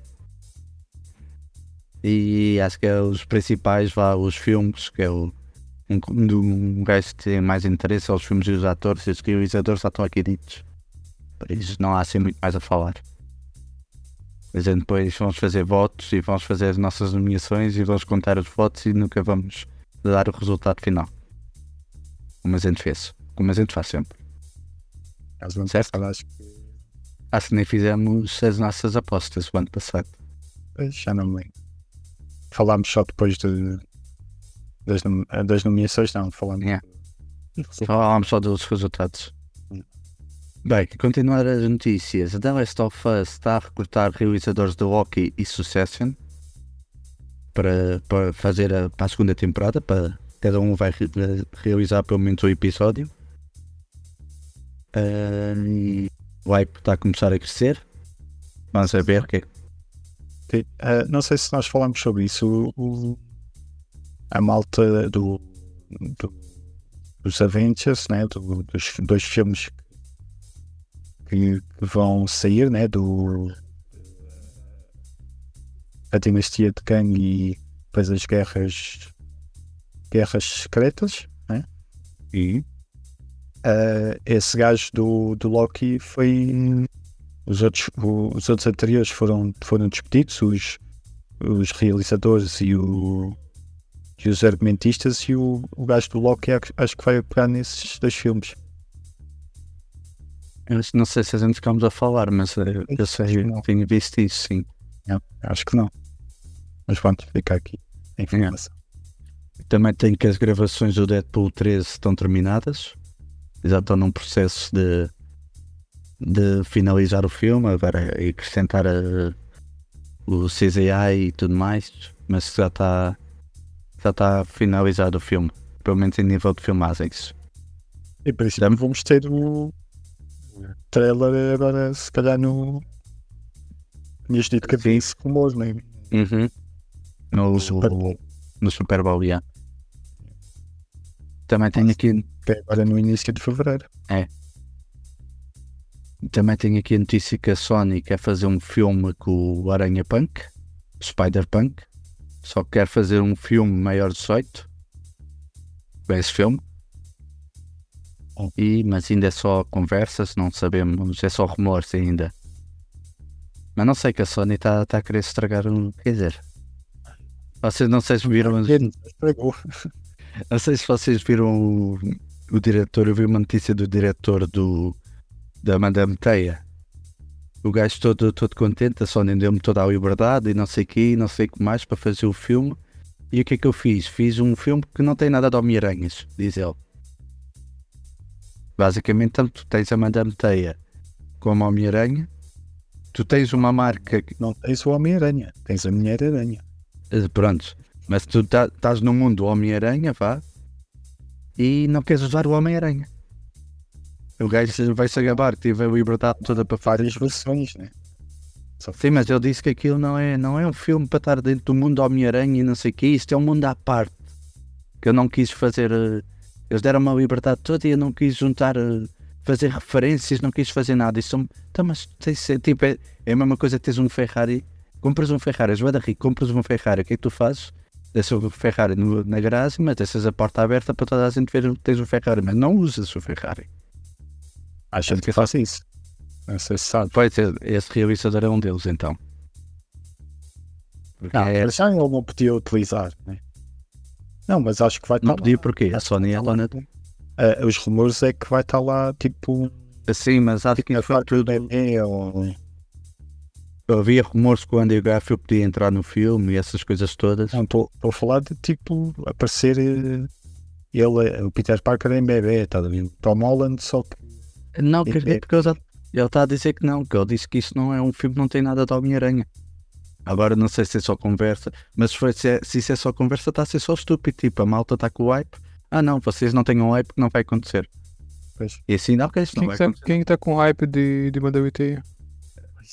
Speaker 2: e acho que é os principais, vá, os filmes, que é o um, um gajo que tem mais interesse, é os filmes e os atores, e os realizadores já estão aqui ditos, por isso não há assim muito mais a falar. Mas depois vamos fazer votos e vamos fazer as nossas nomeações e vamos contar os votos e nunca vamos dar o resultado final. Como a gente fez. Como a gente faz sempre.
Speaker 3: Caso ano
Speaker 2: Certo.
Speaker 3: passado, acho que
Speaker 2: Acho que nem fizemos as nossas apostas o ano passado.
Speaker 3: já não me lembro. Falámos só depois de, das, das nomeações, não. Falámos.
Speaker 2: Yeah. Falámos só dos resultados. Bem, continuar as notícias. A The Last of Us está a recrutar realizadores de Loki e Succession para, para fazer a, para a segunda temporada. Para, cada um vai re- realizar pelo menos um episódio. E o hype está a começar a crescer. Vamos ver o que é.
Speaker 3: Ah, não sei se nós falámos sobre isso. O, o- a malta do, do- dos Avengers, né? do- dos dois filmes que, que vão sair, né? do a dinastia de Kang e depois as guerras guerras secretas, né? E eh, esse gajo do, do Loki foi os outros, os outros anteriores foram, foram despedidos, os, os realizadores e, o, e os argumentistas, e o, o gajo do Loki acho, acho que vai pegar nesses dois filmes.
Speaker 2: Eu não sei se a gente ficamos a falar, mas eh, eu sei,
Speaker 3: Não.
Speaker 2: tenho visto isso, sim.
Speaker 3: Acho que não. Mas pronto, fica aqui a informação.
Speaker 2: Também tenho que as gravações do Deadpool 13 estão terminadas. Já estão num processo de, de finalizar o filme, agora acrescentar a- o CGI e tudo mais, mas já está já está finalizado o filme, pelo menos em nível de filmagens.
Speaker 3: E por isso vamos ter o trailer agora, se calhar no. Tinhas dito que havia esse rumor, não é?
Speaker 2: No,
Speaker 3: Super.
Speaker 2: No Super Bowl, yeah. Também tenho aqui
Speaker 3: é agora no início de fevereiro.
Speaker 2: Também tenho aqui a notícia que a Sony quer fazer um filme com o Aranha Punk, Spider Punk, só que quer fazer um filme maior de 18 com esse filme.
Speaker 3: Oh.
Speaker 2: E, mas ainda é só conversas, não sabemos, é só rumores ainda. Mas não sei que a Sony está tá a querer estragar um. Quer dizer, vocês não sei se viram,
Speaker 3: Estragou.
Speaker 2: não sei se vocês viram o, o diretor, eu vi uma notícia do diretor do, da Madame Teia. O gajo todo, todo contente, a Sony deu-me toda a liberdade e não sei o quê, e não sei o que mais para fazer o filme. E o que é que eu fiz? Fiz um filme que não tem nada de Homem-Aranhas, diz ele. Basicamente, tanto tu tens a Madame Teia como Homem-Aranha, tu tens uma marca que
Speaker 3: Não tens o Homem-Aranha, tens a Mulher-Aranha.
Speaker 2: Eh, Pronto, mas tu tá- estás no mundo do Homem-Aranha, vá, e não queres usar o Homem-Aranha. O gajo vai-se acabar, tive a liberdade toda para fazer.
Speaker 3: Várias versões, né? Só
Speaker 2: Sim, mas ele disse que aquilo não é, não é um filme para estar dentro do mundo do Homem-Aranha e não sei o que, isto é um mundo à parte. Que eu não quis fazer. eh, Eles deram-me a liberdade toda e eu não quis juntar, eh, fazer referências, não quis fazer nada. Isso, então, mas tipo, é, é a mesma coisa que tens um Ferrari, compras um Ferrari, és da rico, compras um Ferrari, o que é que tu fazes? Deixas o Ferrari no- na garagem, mas deixas a porta aberta para toda a gente ver que tens um Ferrari, mas não usas o Ferrari.
Speaker 3: Acho que faça isso. Não sei se sabe.
Speaker 2: Pois, é, esse realizador é um deles, então. Porque
Speaker 3: Não,
Speaker 2: é,
Speaker 3: já ele não podia utilizar, né? Não, mas acho que vai estar
Speaker 2: não
Speaker 3: lá.
Speaker 2: podia porque a Sony é dona de...
Speaker 3: Ah, os rumores é que vai estar lá, tipo,
Speaker 2: Sim, mas que
Speaker 3: a
Speaker 2: isso foi
Speaker 3: parte do
Speaker 2: tudo.
Speaker 3: ou...
Speaker 2: Havia rumores que o Andy Garfield podia entrar no filme e essas coisas todas.
Speaker 3: Não, estou a falar de, tipo, aparecer eh, ele, eh, o Peter Parker em bebê, está a ver? Tom Holland, só que...
Speaker 2: Não, é porque ele está a dizer que não, que ele disse que isso não é um filme, não tem nada de Homem-Aranha. Agora não sei se é só conversa, mas se, for- se, é- se isso é só conversa, está a ser só estúpido. Tipo, a malta está com o hype. Ah, não, vocês não tenham hype, que não vai acontecer.
Speaker 3: Pois.
Speaker 2: E assim, não, que isso não
Speaker 4: Quem
Speaker 2: vai
Speaker 4: está
Speaker 2: acontecer.
Speaker 4: quem tá com hype de, de Teia?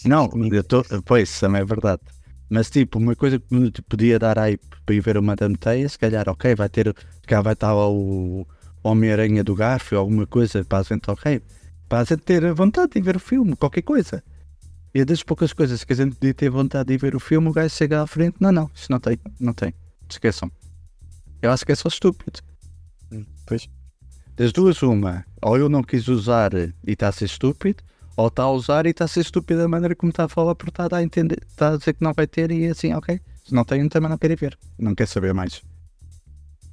Speaker 2: Não, eu tô, pois, também é verdade. Mas tipo, uma coisa que me podia dar hype para ir ver o Madame Teia, se calhar, ok, vai ter, cá vai estar o Homem-Aranha do Garfio, alguma coisa para a gente, ok, para a gente ter vontade de ver o filme, qualquer coisa. E é das poucas coisas que a gente podia ter vontade de ver o filme, o gajo chega à frente, não, não, isso não tem, não tem, esqueçam. Eu acho que é só estúpido.
Speaker 3: Pois.
Speaker 2: Das duas, uma, ou eu não quis usar e está a ser estúpido, ou está a usar e está a ser estúpido da maneira como está a falar, porque está a dar a entender, está a dizer que não vai ter e assim, ok, se não tem, também não quero ir ver, não quer saber mais.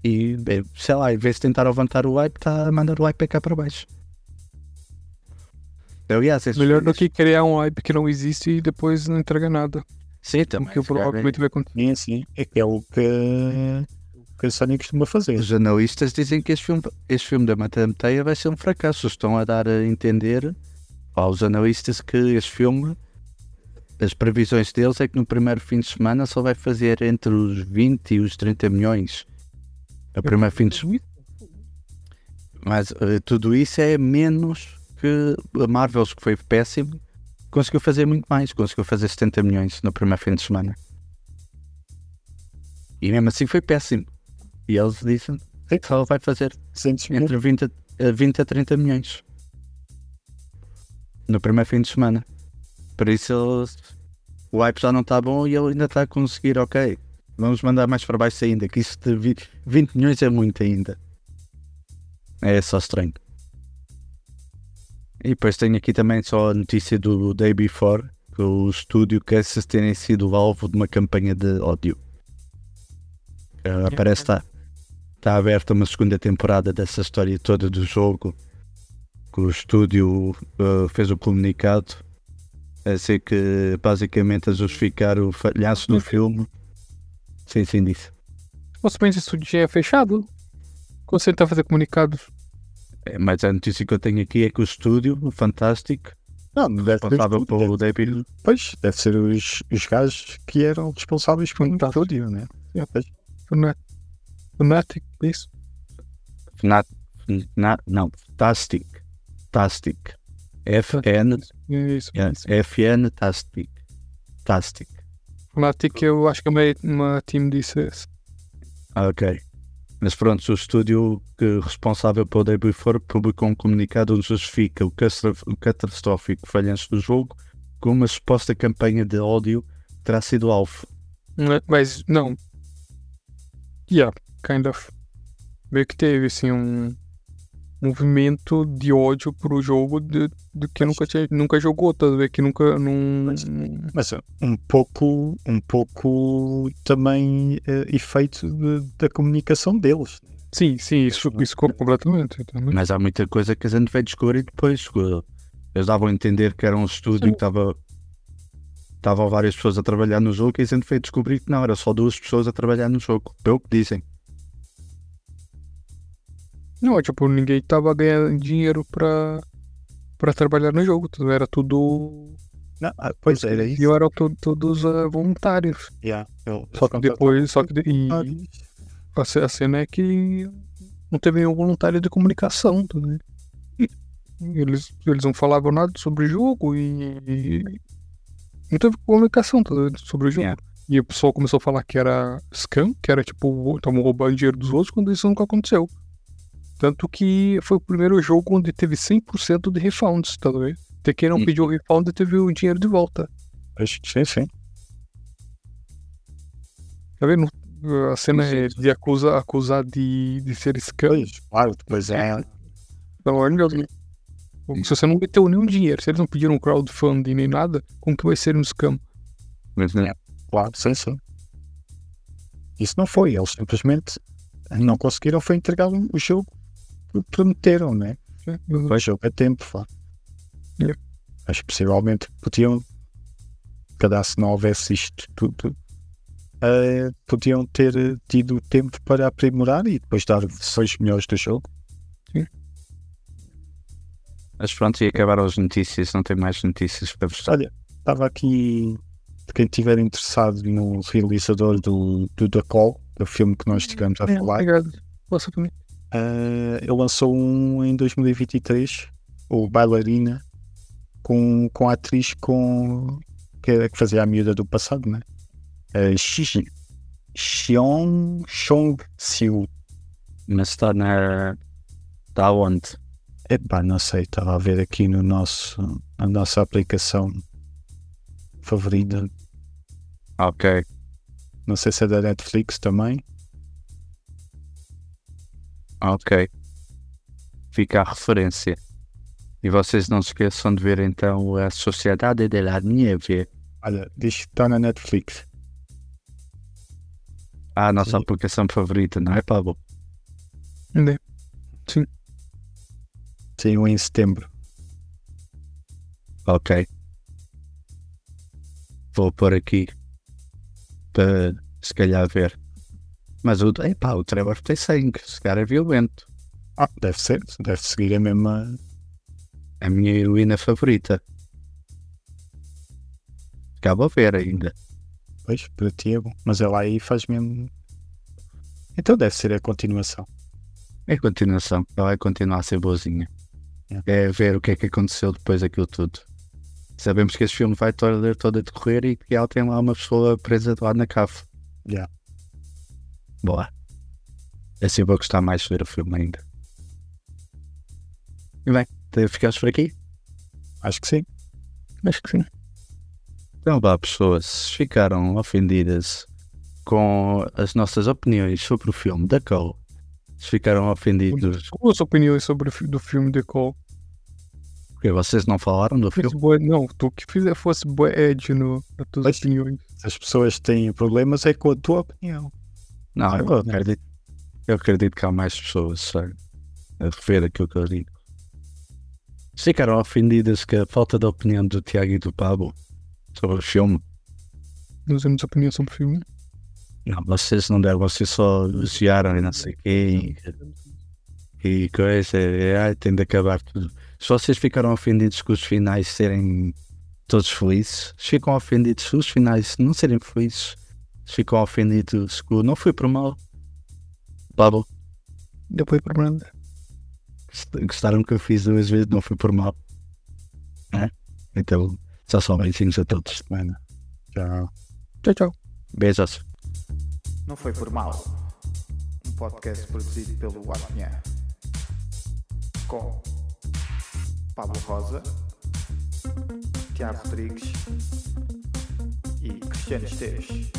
Speaker 2: E, bem, sei lá, em vez de tentar levantar o hype, está a mandar o hype cá para baixo. Aliás, esses
Speaker 4: Melhor do que criar um hype que não existe e depois não entrega nada.
Speaker 2: Sim,
Speaker 4: O
Speaker 2: também.
Speaker 4: que
Speaker 2: se calhar,
Speaker 4: provavelmente vai acontecer.
Speaker 3: Sim, sim. É que é o que, o que a Sony costuma fazer.
Speaker 2: Os analistas dizem que este filme, este filme da Madame Teia vai ser um fracasso. Estão a dar a entender aos analistas que este filme, as previsões deles é que no primeiro fim de semana só vai fazer entre os 20 e os 30 milhões. O primeiro fim de semana. Mas eh, tudo isso é menos que a Marvel, que foi péssimo, conseguiu fazer muito mais. Conseguiu fazer 70 milhões no primeiro fim de semana. E mesmo assim foi péssimo. E eles dizem que só vai fazer
Speaker 3: 200 mil.
Speaker 2: entre 20 a, 20 a 30 milhões no primeiro fim de semana. Por isso o hype já não está bom e ele ainda está a conseguir, ok. Vamos mandar mais para baixo ainda, que isso de vi- 20 milhões é muito ainda. É só estranho. E depois tenho aqui também só a notícia do Day Before, que o estúdio Kansas terem sido alvo de uma campanha de ódio. Uh, parece que está está aberta uma segunda temporada dessa história toda do jogo. Que o estúdio uh, fez o comunicado a dizer que basicamente a justificar o falhaço do filme. Sim, sim, disse.
Speaker 4: Supostamente esse estúdio já é fechado. Quando você tá fazendo comunicados.
Speaker 2: É, mas a notícia que eu tenho aqui é que o estúdio, o Fantastic,
Speaker 3: Não, deve ser.
Speaker 2: responsável pelo
Speaker 3: deve-
Speaker 2: David,
Speaker 3: Pois, deve ser os, os gajos que eram responsáveis pelo
Speaker 4: Fantástico.
Speaker 3: estúdio, né? É, pois.
Speaker 4: Fanatic, é isso?
Speaker 2: Fnat, Fnat, não, Fantastic, Fantastic, FN,
Speaker 4: É isso.
Speaker 2: FN, Tastic, Tastic.
Speaker 4: Eu acho que é uma, team disso. esse.
Speaker 2: Ah, ok. Mas pronto, o estúdio que responsável pelo Day Before publicou um comunicado onde justifica o, o catastrófico falhanço do jogo com uma suposta campanha de ódio terá sido alvo.
Speaker 4: É- Mas não. Yeah, kind of. Meio que teve assim um movimento de ódio pro jogo de, de que nunca, tinha, nunca jogou, tá? vendo? Que nunca. Não,
Speaker 3: Mas- Mas uh, um pouco, um pouco também eh, efeito de- da comunicação deles.
Speaker 4: sim, sim, isso, isso completamente. também.
Speaker 2: Mas há muita coisa que a gente vai descobrir depois. Eles davam a entender que era um estúdio
Speaker 4: Sim.
Speaker 2: que estava. Estavam várias pessoas a trabalhar no jogo e a gente veio descobrir que não, era só duas pessoas a trabalhar no jogo. Pelo que dizem.
Speaker 4: Não, tipo, ninguém tava ganhando dinheiro pra, pra trabalhar no jogo. Era tudo.
Speaker 3: Não, ah, pois era isso.
Speaker 4: E eram to- todos ah, voluntários.
Speaker 3: Yeah, eu-
Speaker 4: Só que depois. Só que. de- e- A ce- a cena é que não teve nenhum voluntário de comunicação, tá vendo? Eles, eles não falavam nada sobre o jogo e. e não teve comunicação tá sobre o jogo.
Speaker 2: Yeah.
Speaker 4: E o pessoal começou a falar que era scam, que era tipo, estavam roubando dinheiro dos outros, quando isso nunca aconteceu. Tanto que foi o primeiro jogo onde teve 100% de refunds, tá vendo? Até quem não
Speaker 2: Hum.
Speaker 4: pediu o refund teve o dinheiro de volta.
Speaker 3: pois, sim, sim.
Speaker 4: Tá vendo? A cena
Speaker 2: Sim,
Speaker 4: é
Speaker 2: sim.
Speaker 4: de acusar, acusar de, de ser scam.
Speaker 3: Pois, claro, depois é.
Speaker 4: Pelo amor de Deus, né? Se você não meteu nenhum dinheiro, se eles não pediram crowdfunding nem nada, como que vai ser um scam?
Speaker 2: Né,
Speaker 3: Claro, sim, sim. Isso não foi, eles simplesmente não conseguiram foi entregar o jogo prometeram, né? O jogo a tempo, vá.
Speaker 4: Yeah.
Speaker 3: Mas possivelmente podiam, cada se não houvesse isto tudo, eh, podiam ter tido tempo para aprimorar e depois dar versões melhores do jogo.
Speaker 2: Mas pronto, e acabaram as notícias, não tem mais notícias para vos.
Speaker 3: Olha, estava aqui, de quem estiver interessado no realizador do, do The Call, do filme que nós estivemos a
Speaker 4: É,
Speaker 3: falar,
Speaker 4: obrigado. Passa para
Speaker 3: Eh, ele lançou um em 2023, o Bailarina, com, com a atriz com, que, era- que fazia a miúda do passado, né? Uh, Xi Xiong Chong Siu.
Speaker 2: Mas está na. Está onde?
Speaker 3: Epá, não sei, estava a ver aqui no nosso, na nossa aplicação favorita.
Speaker 2: Ok.
Speaker 3: Não sei se é da Netflix também.
Speaker 2: Ok. Fica a referência. E vocês não se esqueçam de ver então a Sociedade de la Nieve.
Speaker 3: Olha, diz que está na Netflix.
Speaker 2: Ah, a nossa
Speaker 3: Sim.
Speaker 2: aplicação favorita, não é, Pablo?
Speaker 4: Né?
Speaker 3: Saiu em setembro.
Speaker 2: Ok. Vou pôr aqui para se calhar ver. Mas o, epá, o Trevor tem sangue, esse cara é violento.
Speaker 3: Ah, deve ser, deve seguir a mesma.
Speaker 2: A minha heroína favorita. Acaba a ver ainda.
Speaker 3: Pois, para ti é bom. Mas ela aí faz mesmo. Então deve ser a continuação.
Speaker 2: É a continuação. Ela vai continuar a ser boazinha.
Speaker 3: Yeah.
Speaker 2: É ver o que é que aconteceu depois daquilo tudo. Sabemos que este filme vai todo, todo a decorrer e que ela tem lá uma pessoa presa de lá na cave.
Speaker 3: Yeah.
Speaker 2: Boa. Assim vou gostar mais de ver o filme ainda. E bem, ficamos por aqui?
Speaker 3: Acho que sim.
Speaker 4: Acho que sim.
Speaker 2: Então vá, pessoas, ficaram ofendidas com as nossas opiniões sobre o filme da Cole, se ficaram ofendidos
Speaker 4: Quais opiniões sobre o fi- do filme The Call?
Speaker 2: porque vocês não falaram do filme,
Speaker 4: boa- não, tu que fizer fosse boa Ed no, nas tuas
Speaker 3: Mas-
Speaker 4: opiniões.
Speaker 3: As pessoas têm problemas é com a tua opinião.
Speaker 2: Não, eu acredito, eu acredito que há mais pessoas sabe, a rever aquilo que eu digo. Ficaram ofendidas com a falta de opinião do Tiago e do Pablo sobre o filme,
Speaker 4: Nós temos opinião sobre o filme.
Speaker 2: não, vocês não deram, vocês só elogiaram e não sei o quê. e- e coisa, e, ai, tem de acabar tudo. Se vocês ficaram ofendidos com os finais serem todos felizes, se ficam ofendidos se os finais não serem felizes, ficam ofendidos com não foi por mal. Pablo,
Speaker 4: Depois para Branda.
Speaker 2: gost- gostaram que eu fiz duas vezes, não foi por mal. É? Então, só só beijinhos a todos.
Speaker 3: Semana. Tchau.
Speaker 4: Tchau, tchau.
Speaker 2: Beijos.
Speaker 1: Não foi por mal. Um podcast produzido pelo Apinhã. Com Pablo Rosa, Tiago Rodrigues e Cristiano Esteves.